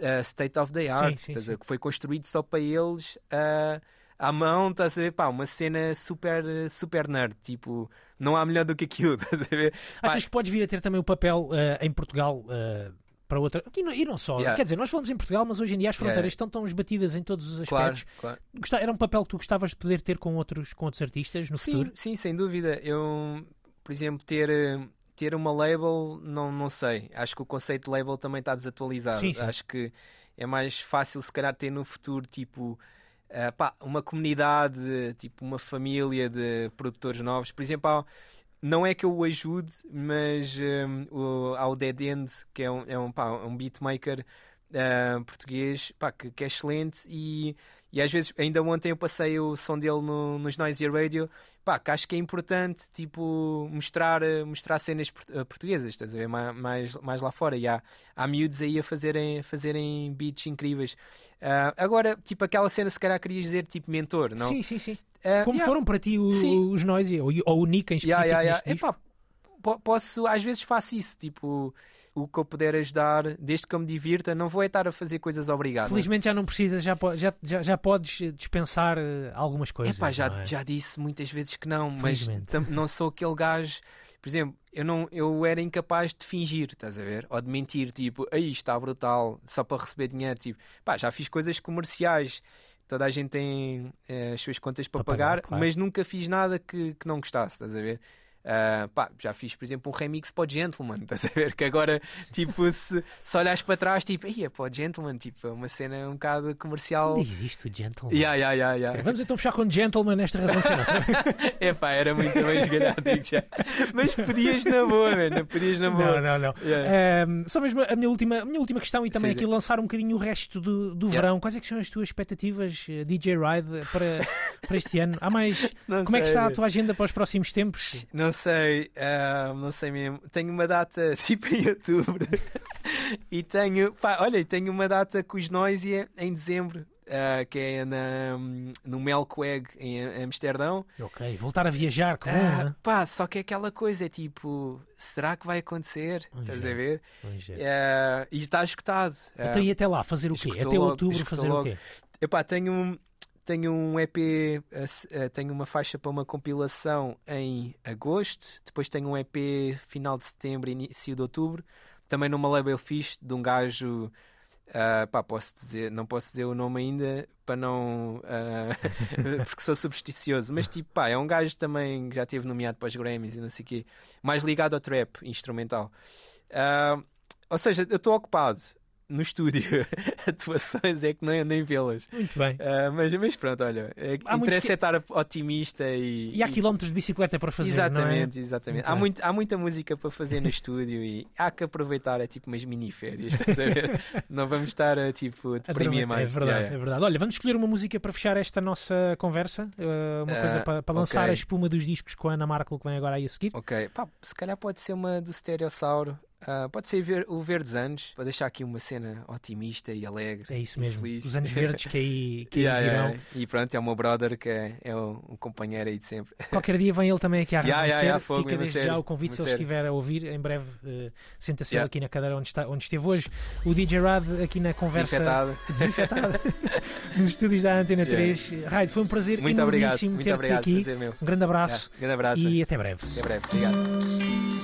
Speaker 2: ah, state of the art,
Speaker 1: sim, sim.
Speaker 2: que foi construído só para eles ah, à mão, estás a ver, pá, uma cena super, super nerd, tipo, não há melhor do que aquilo, [LAUGHS] estás a ver? Pá,
Speaker 1: Achas que podes vir a ter também o papel eh, em Portugal eh, para outra. Aqui não, e não só.
Speaker 2: Yeah.
Speaker 1: Quer dizer, nós falamos em Portugal, mas hoje em dia as fronteiras
Speaker 2: Yeah.
Speaker 1: estão tão esbatidas em todos os
Speaker 2: claro,
Speaker 1: aspectos.
Speaker 2: claro.
Speaker 1: Gosta- Era um papel que tu gostavas de poder ter com outros, com outros artistas no
Speaker 2: Sim,
Speaker 1: futuro?
Speaker 2: sim, sem dúvida. Eu, por exemplo, ter, eh, ter uma label, não, não sei. Acho que o conceito de label também está desatualizado.
Speaker 1: Sim, sim.
Speaker 2: Acho que é mais fácil, se calhar, ter no futuro, tipo, eh, pá, uma comunidade, tipo, uma família de produtores novos. Por exemplo, há- não é que eu o ajude, mas eh, o, há o Dead End, que é um, é um, pá, um beatmaker eh, português, pá, que, que é excelente e, e às vezes, ainda ontem eu passei o som dele no, nos Noisy Radio, pá, que acho que é importante, tipo, mostrar, eh, mostrar cenas eh, portuguesas, estás a ver, Ma- mais, mais lá fora, e há, há miúdos aí a fazerem, fazerem beats incríveis. Ah, agora, tipo, aquela cena, se calhar querias dizer, tipo, mentor, não?
Speaker 1: Sim, sim, sim.
Speaker 2: Ah,
Speaker 1: Como
Speaker 2: yeah.
Speaker 1: foram para ti os Noisy, ou, ou o Nick em específico?
Speaker 2: Yeah, yeah, yeah. Epá, po- posso, às vezes faço isso, tipo, o que eu puder ajudar, desde que eu me divirta, não vou é estar a fazer coisas obrigadas.
Speaker 1: Felizmente já não precisas, já, já, já, já podes eh, dispensar eh, algumas coisas.
Speaker 2: Epá, já,
Speaker 1: é?
Speaker 2: já disse muitas vezes que não, mas não sou aquele gajo. Por exemplo, eu, não, eu era incapaz de fingir, estás a ver? Ou de mentir, tipo, aí está brutal, só para receber dinheiro. Tipo, pá, já fiz coisas comerciais, toda a gente tem eh, as suas contas para,
Speaker 1: Para pagar,
Speaker 2: pagar,
Speaker 1: claro.
Speaker 2: mas nunca fiz nada que, que não gostasse, estás a ver? Ah, pá, já fiz, por exemplo, um remix para o Gentleman, [LAUGHS] estás a ver? Que agora, tipo, se, se olhares para trás, tipo, ia para o Gentleman, tipo, é uma cena um bocado comercial.
Speaker 1: Ainda existe o Gentleman.
Speaker 2: Yeah, yeah, yeah, yeah.
Speaker 1: Vamos então fechar com o Gentleman nesta razão cena. [LAUGHS]
Speaker 2: Epá, era muito bem esgalhado, já. Mas podias na boa, mano, podias na boa.
Speaker 1: Não, não, não.
Speaker 2: Yeah.
Speaker 1: Ahm, só mesmo a minha última, a minha última questão e também
Speaker 2: Sim,
Speaker 1: aqui
Speaker 2: sim.
Speaker 1: lançar um bocadinho o resto do, do
Speaker 2: Yeah.
Speaker 1: verão. Quais é que são as tuas expectativas, eh, DJ Ride, para, para este ano? Há mais. [LAUGHS]
Speaker 2: Não
Speaker 1: Como é que
Speaker 2: sei,
Speaker 1: está a tua agenda para os próximos tempos?
Speaker 2: Não sei, ah, não sei mesmo. Tenho uma data [LAUGHS] tipo em outubro e tenho, pá, olha, tenho uma data com os Noisia em dezembro, ah, que é na, no Melkweg em Amsterdão.
Speaker 1: Ok, voltar a viajar, com
Speaker 2: Ah,
Speaker 1: né?
Speaker 2: pá, só que aquela coisa é tipo, será que vai acontecer?
Speaker 1: Vamos
Speaker 2: Estás
Speaker 1: ver.
Speaker 2: a ver?
Speaker 1: Vamos ver.
Speaker 2: Ah, e está escutado. Ah,
Speaker 1: Então e até lá, fazer o quê? Até
Speaker 2: logo,
Speaker 1: outubro fazer o
Speaker 2: logo.
Speaker 1: quê?
Speaker 2: Epá, tenho um, tenho um EP, se- eh, tenho uma faixa para uma compilação em agosto, depois tenho um EP final de setembro, início de outubro, também numa label fixe de um gajo, ah, pá, posso dizer, não posso dizer o nome ainda para não, ah, [LAUGHS] porque sou supersticioso, mas tipo, pá, é um gajo também que já teve nomeado para os Grammys e não sei o quê, mais ligado ao trap instrumental. Ah, ou seja, eu estou ocupado no estúdio, [LAUGHS] atuações é que nem, nem vê-las.
Speaker 1: Muito bem.
Speaker 2: Ah, mas, mas pronto, olha, é,
Speaker 1: Há
Speaker 2: interessa
Speaker 1: que-
Speaker 2: é estar otimista e.
Speaker 1: E há quilómetros de bicicleta para fazer, não é?
Speaker 2: Exatamente, exatamente.
Speaker 1: Muito
Speaker 2: Há, muito, há muita música para fazer no estúdio e há que aproveitar, é tipo umas mini-férias, estás a ver? [LAUGHS] Não vamos estar a tipo deprimir mais.
Speaker 1: É verdade,
Speaker 2: Yeah, yeah.
Speaker 1: é verdade. Olha, vamos escolher uma música para fechar esta nossa conversa. uh, uma
Speaker 2: Ah,
Speaker 1: coisa para, para lançar
Speaker 2: ok.
Speaker 1: a espuma dos discos com a Ana Markel que vem agora aí a seguir.
Speaker 2: Ok, pá, se calhar pode ser uma do Stereossauro. Ah, pode ser ver- o Verdes Anos, para deixar aqui uma cena otimista e alegre.
Speaker 1: É isso mesmo.
Speaker 2: feliz.
Speaker 1: Os anos verdes que aí, [LAUGHS] que aí
Speaker 2: Yeah,
Speaker 1: virão.
Speaker 2: yeah, yeah. E pronto, é o meu brother que é, é um companheiro aí de sempre. [LAUGHS]
Speaker 1: Qualquer dia vem ele também aqui à
Speaker 2: Yeah, yeah, yeah, fogo,
Speaker 1: Fica desde já o convite se ele estiver a ouvir. Em breve uh, senta-se
Speaker 2: Yeah.
Speaker 1: aqui na cadeira onde, está, onde esteve hoje. O DJ Rad aqui na conversa
Speaker 2: Desinfetado. [LAUGHS]
Speaker 1: desinfetada nos estúdios da Antena
Speaker 2: Yeah.
Speaker 1: 3. Raid, foi um prazer
Speaker 2: Muito obrigado,
Speaker 1: enormíssimo
Speaker 2: muito
Speaker 1: ter-te
Speaker 2: obrigado.
Speaker 1: aqui.
Speaker 2: Prazer meu.
Speaker 1: Um grande abraço
Speaker 2: Yeah, grande abraço.
Speaker 1: e até breve.
Speaker 2: Até breve. Obrigado.